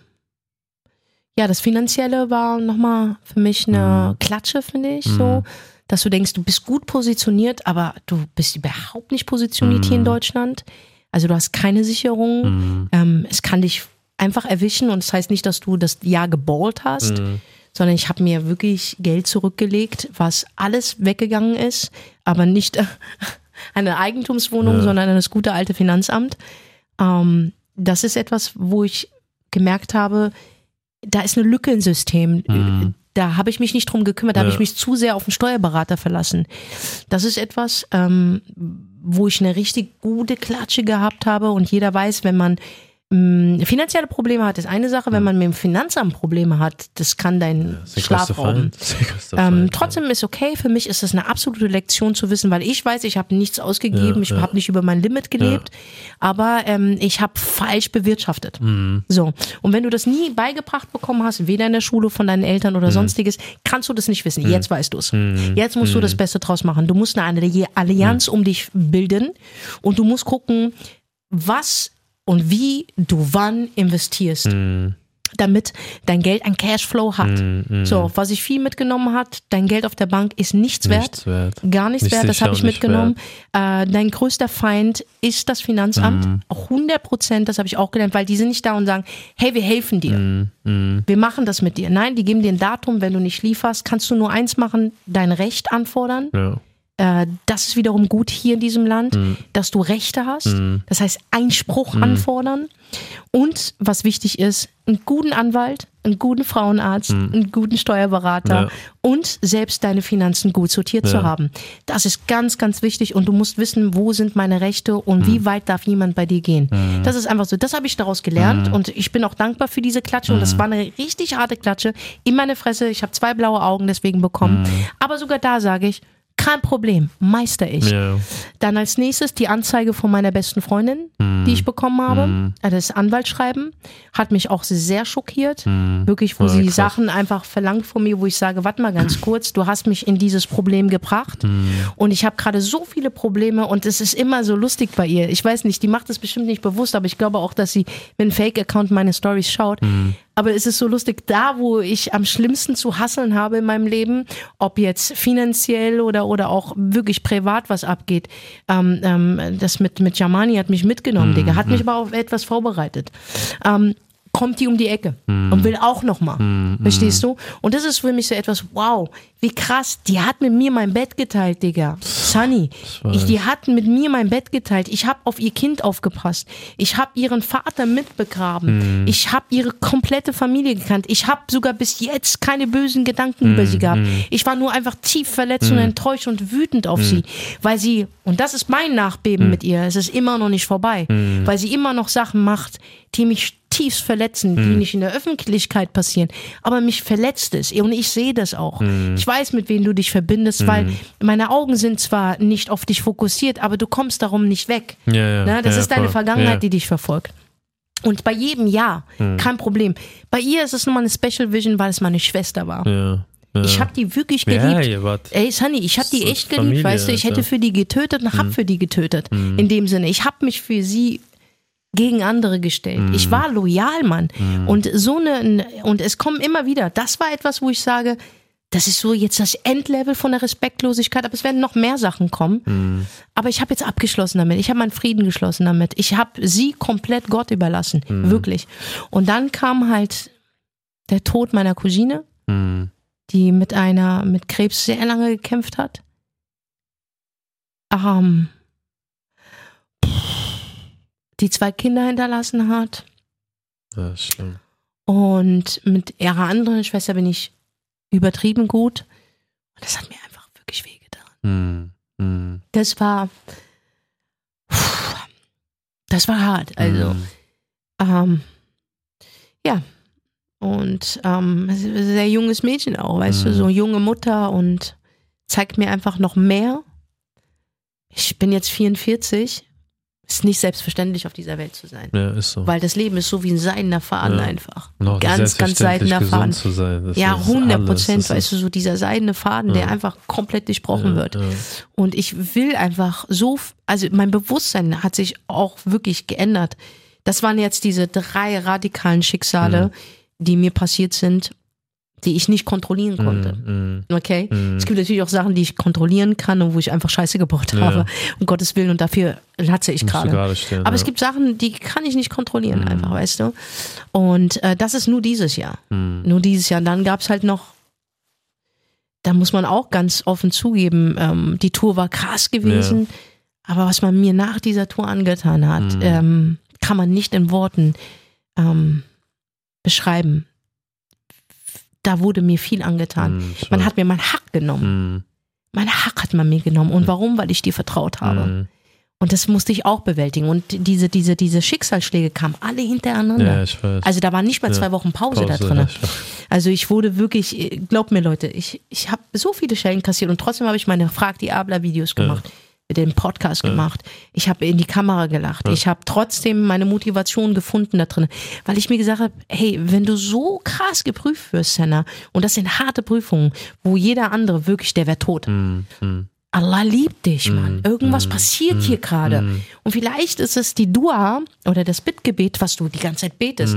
ja, das Finanzielle war nochmal für mich eine Mhm. Klatsche, finde ich, so. Dass du denkst, du bist gut positioniert, aber du bist überhaupt nicht positioniert hier in. Deutschland. Also du hast keine Sicherung. Mhm. Ähm, es kann dich einfach erwischen und das heißt nicht, dass du das Jahr geballt hast, Mhm. sondern ich habe mir wirklich Geld zurückgelegt, was alles weggegangen ist, aber nicht eine Eigentumswohnung, Ja. sondern das gute alte Finanzamt. Ähm, das ist etwas, wo ich gemerkt habe, da ist eine Lücke im System. Mhm. Da habe ich mich nicht drum gekümmert, da habe Ja. ich mich zu sehr auf den Steuerberater verlassen. Das ist etwas, ähm, wo ich eine richtig gute Klatsche gehabt habe und jeder weiß, wenn man finanzielle Probleme hat, ist eine Sache, wenn man mit dem Finanzamt Probleme hat, das kann ist der Schlaf rauben. Ähm, trotzdem ist okay, für mich ist das eine absolute Lektion zu wissen, weil ich weiß, ich habe nichts ausgegeben, Ja, ich ja. habe nicht über mein Limit gelebt, aber ähm, ich habe falsch bewirtschaftet. ja. Mhm. So, und wenn du das nie beigebracht bekommen hast, weder in der Schule von deinen Eltern Mhm. oder sonstiges, kannst du das nicht wissen. Jetzt weißt du es. Jetzt musst du Mhm. das Beste draus machen. Du musst eine Allianz um dich bilden und du musst gucken, was und wie du wann investierst, Mhm. damit dein Geld ein Cashflow hat. Mhm. So, was ich viel mitgenommen hat, dein Geld auf der Bank ist nichts wert. Nichts wert. Gar nichts Nicht wert, das habe ich mitgenommen. Äh, dein größter Feind ist das Finanzamt. Auch 100 Prozent, das habe ich auch gelernt, weil die sind nicht da und sagen, hey, wir helfen dir. Mhm. Mhm. Wir machen das mit dir. Nein, die geben dir ein Datum, wenn du nicht lieferst, kannst du nur eins machen, dein Recht anfordern. Ja. Äh, das ist wiederum gut hier in diesem Land, dass du Rechte hast. Das heißt, Einspruch anfordern. Und was wichtig ist, einen guten Anwalt, einen guten Frauenarzt, einen guten Steuerberater Ja. und selbst deine Finanzen gut sortiert zu Ja. haben. Das ist ganz, ganz wichtig und du musst wissen, wo sind meine Rechte und wie weit darf jemand bei dir gehen. Das ist einfach so. Das habe ich daraus gelernt und ich bin auch dankbar für diese Klatsche und das war eine richtig harte Klatsche in meine Fresse. Ich habe zwei blaue Augen deswegen bekommen. Aber sogar da sage ich, kein Problem, meister ich. Ja. Dann als nächstes die Anzeige von meiner besten Freundin, Mhm. die ich bekommen habe. Also Das Anwaltsschreiben hat mich auch sehr schockiert. Wirklich, wo Ja, sie krass. Sachen einfach verlangt von mir, wo ich sage, warte mal ganz kurz, du hast mich in dieses Problem gebracht Mhm. und ich habe gerade so viele Probleme und es ist immer so lustig bei ihr. Ich weiß nicht, die macht es bestimmt nicht bewusst, aber ich glaube auch, dass sie einem Fake-Account meine Stories schaut. Aber es ist so lustig, da wo ich am schlimmsten zu hasseln habe in meinem Leben, ob jetzt finanziell oder, oder auch wirklich privat was abgeht. Ähm, ähm, das mit, mit Jamani hat mich mitgenommen, Digga, hat mich aber auf etwas vorbereitet. Ähm, kommt die um die Ecke und will auch nochmal. Verstehst du? Und das ist für mich so etwas, wow, wie krass. Die hat mit mir mein Bett geteilt, Digga. Sunny. Ich, die hat mit mir mein Bett geteilt. Ich habe auf ihr Kind aufgepasst. Ich habe ihren Vater mitbegraben. Ich habe ihre komplette Familie gekannt. Ich habe sogar bis jetzt keine bösen Gedanken über sie gehabt. Ich war nur einfach tief verletzt und enttäuscht und wütend auf sie, weil sie, und das ist mein Nachbeben mit ihr, es ist immer noch nicht vorbei, weil sie immer noch Sachen macht, die mich tiefst verletzen, die nicht in der Öffentlichkeit passieren, aber mich verletzt es und ich sehe das auch. Ich weiß, mit wem du dich verbindest, weil meine Augen sind zwar nicht auf dich fokussiert, aber du kommst darum nicht weg. Ja, ja. Ne? Das ja, ist deine voll. Vergangenheit, ja. die dich verfolgt. Und bei jedem ja, kein Problem. Bei ihr ist es nochmal eine Special Vision, weil es meine Schwester war. Ja, ja. Ich habe die wirklich ja, geliebt. wart. Ey, Sunny, ich habe die echt geliebt, Familie, weißt du. Ich hätte für die getötet und hab für die getötet. In dem Sinne. Ich habe mich für sie gegen andere gestellt. Ich war loyal, Mann. Und so eine, und es kommen immer wieder. Das war etwas, wo ich sage, das ist so jetzt das Endlevel von der Respektlosigkeit, aber es werden noch mehr Sachen kommen. Aber ich habe jetzt abgeschlossen damit. Ich habe meinen Frieden geschlossen damit. Ich habe sie komplett Gott überlassen. Wirklich. Und dann kam halt der Tod meiner Cousine Hm. die mit einer mit Krebs sehr lange gekämpft hat. Ähm, die zwei Kinder hinterlassen hat. Ja, ist schlimm. Und mit ihrer anderen Schwester bin ich übertrieben gut. Und das hat mir einfach wirklich wehgetan. Hm. Hm. Das war. Das war hart. Also, Hm. ähm, ja. Und ähm, sehr junges Mädchen auch, weißt du, so junge Mutter und zeigt mir einfach noch mehr. Ich bin jetzt 44. Ist nicht selbstverständlich, auf dieser Welt zu sein. Ja, ist so. Weil das Leben ist so wie ein seidener Faden Ja. einfach. Auch ganz, ganz seidener Faden. zu sein. Das Ja, ist 100 alles. Prozent, weißt du, so dieser seidene Faden, der Ja. einfach komplett durchbrochen ja, wird. Und ich will einfach so, also mein Bewusstsein hat sich auch wirklich geändert. Das waren jetzt diese drei radikalen Schicksale, die mir passiert sind, die ich nicht kontrollieren konnte. Hm. Okay? Mhm. Es gibt natürlich auch Sachen, die ich kontrollieren kann und wo ich einfach Scheiße gebaut Ja. habe. Um Gottes Willen. Und dafür latze ich gerade. Aber ja. es gibt Sachen, die kann ich nicht kontrollieren, Mhm. einfach, weißt du? Und äh, das ist nur dieses Jahr. Hm. Nur dieses Jahr. Und dann gab es halt noch, da muss man auch ganz offen zugeben, ähm, die Tour war krass gewesen. Aber was man mir nach dieser Tour angetan hat, ähm, kann man nicht in Worten ähm, beschreiben. Da wurde mir viel angetan. Ich Man hat mir mein Hack genommen. Hm. Mein Hack hat man mir genommen. Und warum? Weil ich dir vertraut habe. Hm. Und das musste ich auch bewältigen. Und diese, diese, diese Schicksalsschläge kamen alle hintereinander. Ja, ich weiß. Also da waren nicht mal Ja. zwei Wochen Pause, da Pause, drin. ja. Also ich wurde wirklich, äh, glaubt mir Leute, ich, ich habe so viele Schellen kassiert und trotzdem habe ich meine Frag die Abler Videos gemacht, den Podcast gemacht. Ich habe in die Kamera gelacht. Ich habe trotzdem meine Motivation gefunden da drin, weil ich mir gesagt habe, hey, wenn du so krass geprüft wirst, Senna, und das sind harte Prüfungen, wo jeder andere wirklich, der wäre tot. Hm. Hm. Allah liebt dich, Mann. Irgendwas passiert hier gerade. Und vielleicht ist es die Dua oder das Bittgebet, was du die ganze Zeit betest.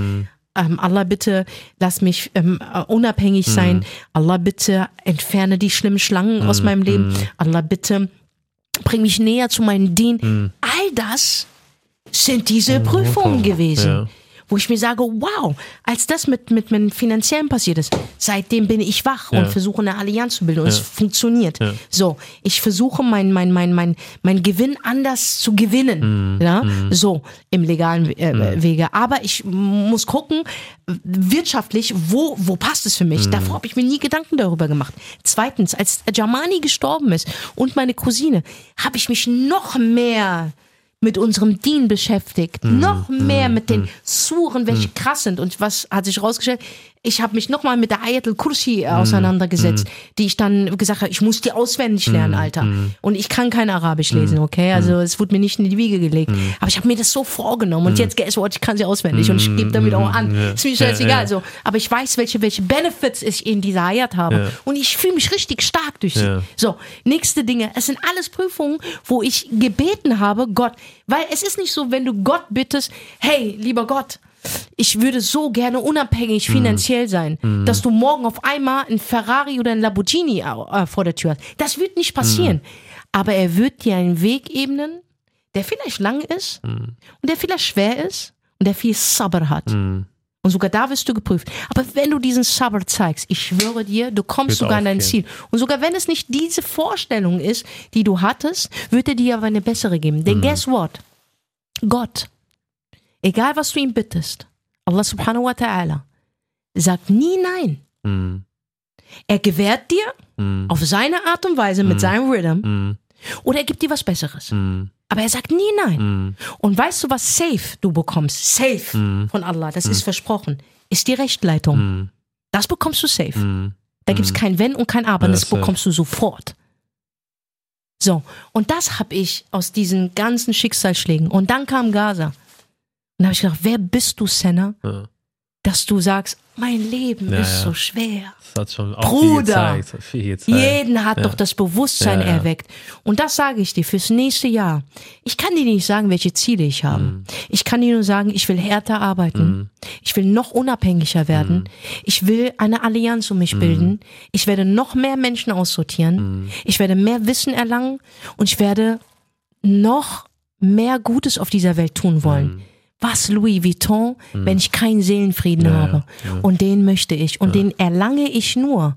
Ähm, Allah bitte lass mich ähm, äh, unabhängig sein. Allah bitte entferne die schlimmen Schlangen aus meinem Leben. Allah bitte bring mich näher zu meinen Dien. All das sind diese Prüfungen gewesen. Ja. Wo ich mir sage, wow, als das mit, mit meinem Finanziellen passiert ist, seitdem bin ich wach Ja. und versuche eine Allianz zu bilden und es funktioniert. Ja. So, ich versuche mein, mein, mein, mein, mein Gewinn anders zu gewinnen. Ja? So, im legalen äh, Wege. Aber ich muss gucken, wirtschaftlich, wo, wo passt es für mich? Davor habe ich mir nie Gedanken darüber gemacht. Zweitens, als Jamani gestorben ist und meine Cousine, habe ich mich noch mehr mit unserem Dien beschäftigt, noch mehr mit den Suren, welche krass sind. Und was hat sich rausgestellt? Ich habe mich nochmal mit der Ayatul Kursi auseinandergesetzt, die ich dann gesagt habe, ich muss die auswendig lernen, Alter. Und ich kann kein Arabisch lesen, okay? Also es wurde mir nicht in die Wiege gelegt. Aber ich habe mir das so vorgenommen. Und jetzt, guess what, ich kann sie auswendig und ich gebe damit auch an. Ja. Ist mir Ja, scheißegal. ja. So. Aber ich weiß, welche, welche Benefits ich in dieser Ayat habe. Ja. Und ich fühle mich richtig stark durch sie. Ja. So, nächste Dinge. Es sind alles Prüfungen, wo ich gebeten habe, Gott, weil es ist nicht so, wenn du Gott bittest, hey, lieber Gott, ich würde so gerne unabhängig finanziell sein, dass du morgen auf einmal ein Ferrari oder ein Lamborghini äh, vor der Tür hast. Das wird nicht passieren. Aber er wird dir einen Weg ebnen, der vielleicht lang ist und der vielleicht schwer ist und der viel Sabber hat. Und sogar da wirst du geprüft. Aber wenn du diesen Sabr zeigst, ich schwöre dir, du kommst Wird sogar an dein aufgehen. Ziel. Und sogar wenn es nicht diese Vorstellung ist, die du hattest, wird er dir aber eine bessere geben. Mhm. Denn guess what? Gott, egal was du ihm bittest, Allah subhanahu wa ta'ala, sagt nie nein. Mm, Er gewährt dir mm, auf seine Art und Weise mit seinem Rhythm mm, oder er gibt dir was Besseres. mm, Aber er sagt nie nein. mm, Und weißt du, was safe du bekommst? Safe Mhm. von Allah, das ist versprochen, ist die Rechtleitung. mm, Das bekommst du safe. mm. Da gibt es kein Wenn und kein Aber, Ja, das bekommst du sofort. So, und das habe ich aus diesen ganzen Schicksalsschlägen. Und dann kam Gaza. Und da habe ich gedacht, wer bist du, Senna, Ja. dass du sagst, mein Leben Ja, ist so schwer. Das hat schon auch Bruder. viel gezeigt. Jeden hat doch das Bewusstsein erweckt. Und das sage ich dir fürs nächste Jahr. Ich kann dir nicht sagen, welche Ziele ich habe. Mhm. Ich kann dir nur sagen, ich will härter arbeiten. Ich will noch unabhängiger werden. Mhm. Ich will eine Allianz um mich bilden. Ich werde noch mehr Menschen aussortieren. Mhm. Ich werde mehr Wissen erlangen und ich werde noch mehr Gutes auf dieser Welt tun wollen. Was Louis Vuitton, wenn ich keinen Seelenfrieden Mhm. Ja, habe? ja, ja. Und den möchte ich. Und den erlange ich nur,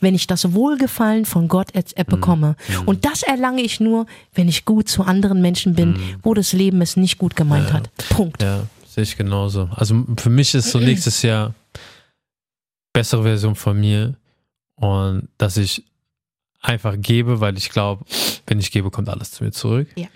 wenn ich das Wohlgefallen von Gott Mhm. bekomme. Und das erlange ich nur, wenn ich gut zu anderen Menschen bin, wo das Leben es nicht gut gemeint hat. Punkt. Mhm. Ja, sehe ich genauso. Also für mich ist so nächstes Jahr bessere Version von mir und dass ich einfach gebe, weil ich glaube, wenn ich gebe, kommt alles zu mir zurück. Ja.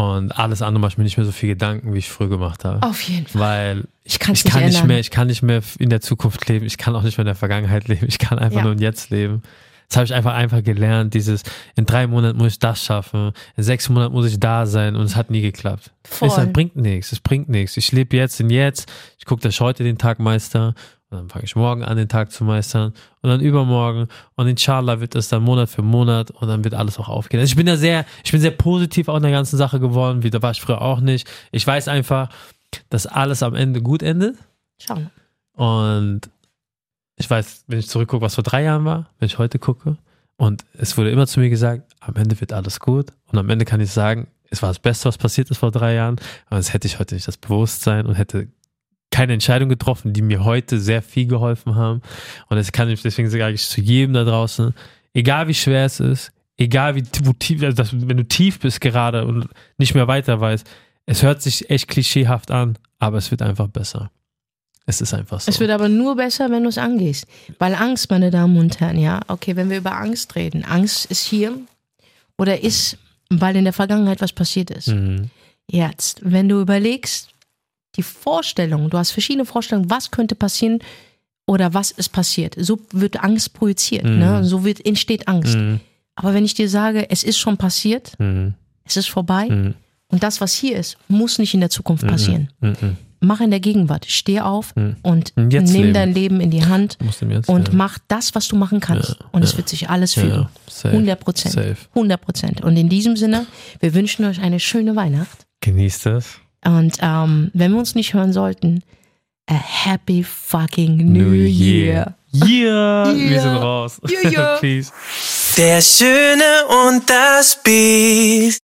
Und alles andere mache ich mir nicht mehr so viel Gedanken, wie ich früher gemacht habe. Auf jeden Fall. Weil Ich ich nicht kann nicht ändern. mehr, ich kann nicht mehr in der Zukunft leben, ich kann auch nicht mehr in der Vergangenheit leben, ich kann einfach Ja. nur im Jetzt leben. Das habe ich einfach einfach gelernt, dieses in drei Monaten muss ich das schaffen, in sechs Monaten muss ich da sein und es hat nie geklappt. Voll. Es das bringt nichts, es bringt nichts. Ich lebe jetzt in jetzt, ich gucke, dass ich heute den Tag meister und dann fange ich morgen an, den Tag zu meistern und dann übermorgen und inshallah wird es dann Monat für Monat und dann wird alles auch aufgehen. Also ich bin da sehr, ich bin sehr positiv auch in der ganzen Sache geworden, wie da war ich früher auch nicht. Ich weiß einfach, dass alles am Ende gut endet Schauen. und ich weiß, wenn ich zurückgucke, was vor drei Jahren war, wenn ich heute gucke, und es wurde immer zu mir gesagt, am Ende wird alles gut. Und am Ende kann ich sagen, es war das Beste, was passiert ist vor drei Jahren. Aber es hätte ich heute nicht das Bewusstsein und hätte keine Entscheidung getroffen, die mir heute sehr viel geholfen haben. Und das kann ich, deswegen sage ich zu jedem da draußen, egal wie schwer es ist, egal wie wo tief, also dass, wenn du tief bist gerade und nicht mehr weiter weißt, es hört sich echt klischeehaft an, aber es wird einfach besser. Es ist einfach so. Es wird aber nur besser, wenn du es angehst. Weil Angst, meine Damen und Herren, ja, okay, wenn wir über Angst reden, Angst ist hier oder ist, weil in der Vergangenheit was passiert ist. Mhm. Jetzt, wenn du überlegst, die Vorstellung, du hast verschiedene Vorstellungen, was könnte passieren oder was ist passiert. So wird Angst projiziert, ne? so wird, entsteht Angst. Mhm. Aber wenn ich dir sage, es ist schon passiert, Mhm. es ist vorbei Mhm. und das, was hier ist, muss nicht in der Zukunft passieren. Mhm. Mach in der Gegenwart, steh auf Mhm. und Und nimm jetzt leben. dein Leben in die Hand jetzt und ja. mach das, was du machen kannst. Ja, und es ja. wird sich alles fügen. Ja, safe, 100 Prozent. safe. 100 Prozent. Und in diesem Sinne, wir wünschen euch eine schöne Weihnacht. Genießt es. Und ähm, wenn wir uns nicht hören sollten, a happy fucking New, Year. Yeah. Wir sind raus. Yeah, yeah. Peace. Der Schöne und das Biest.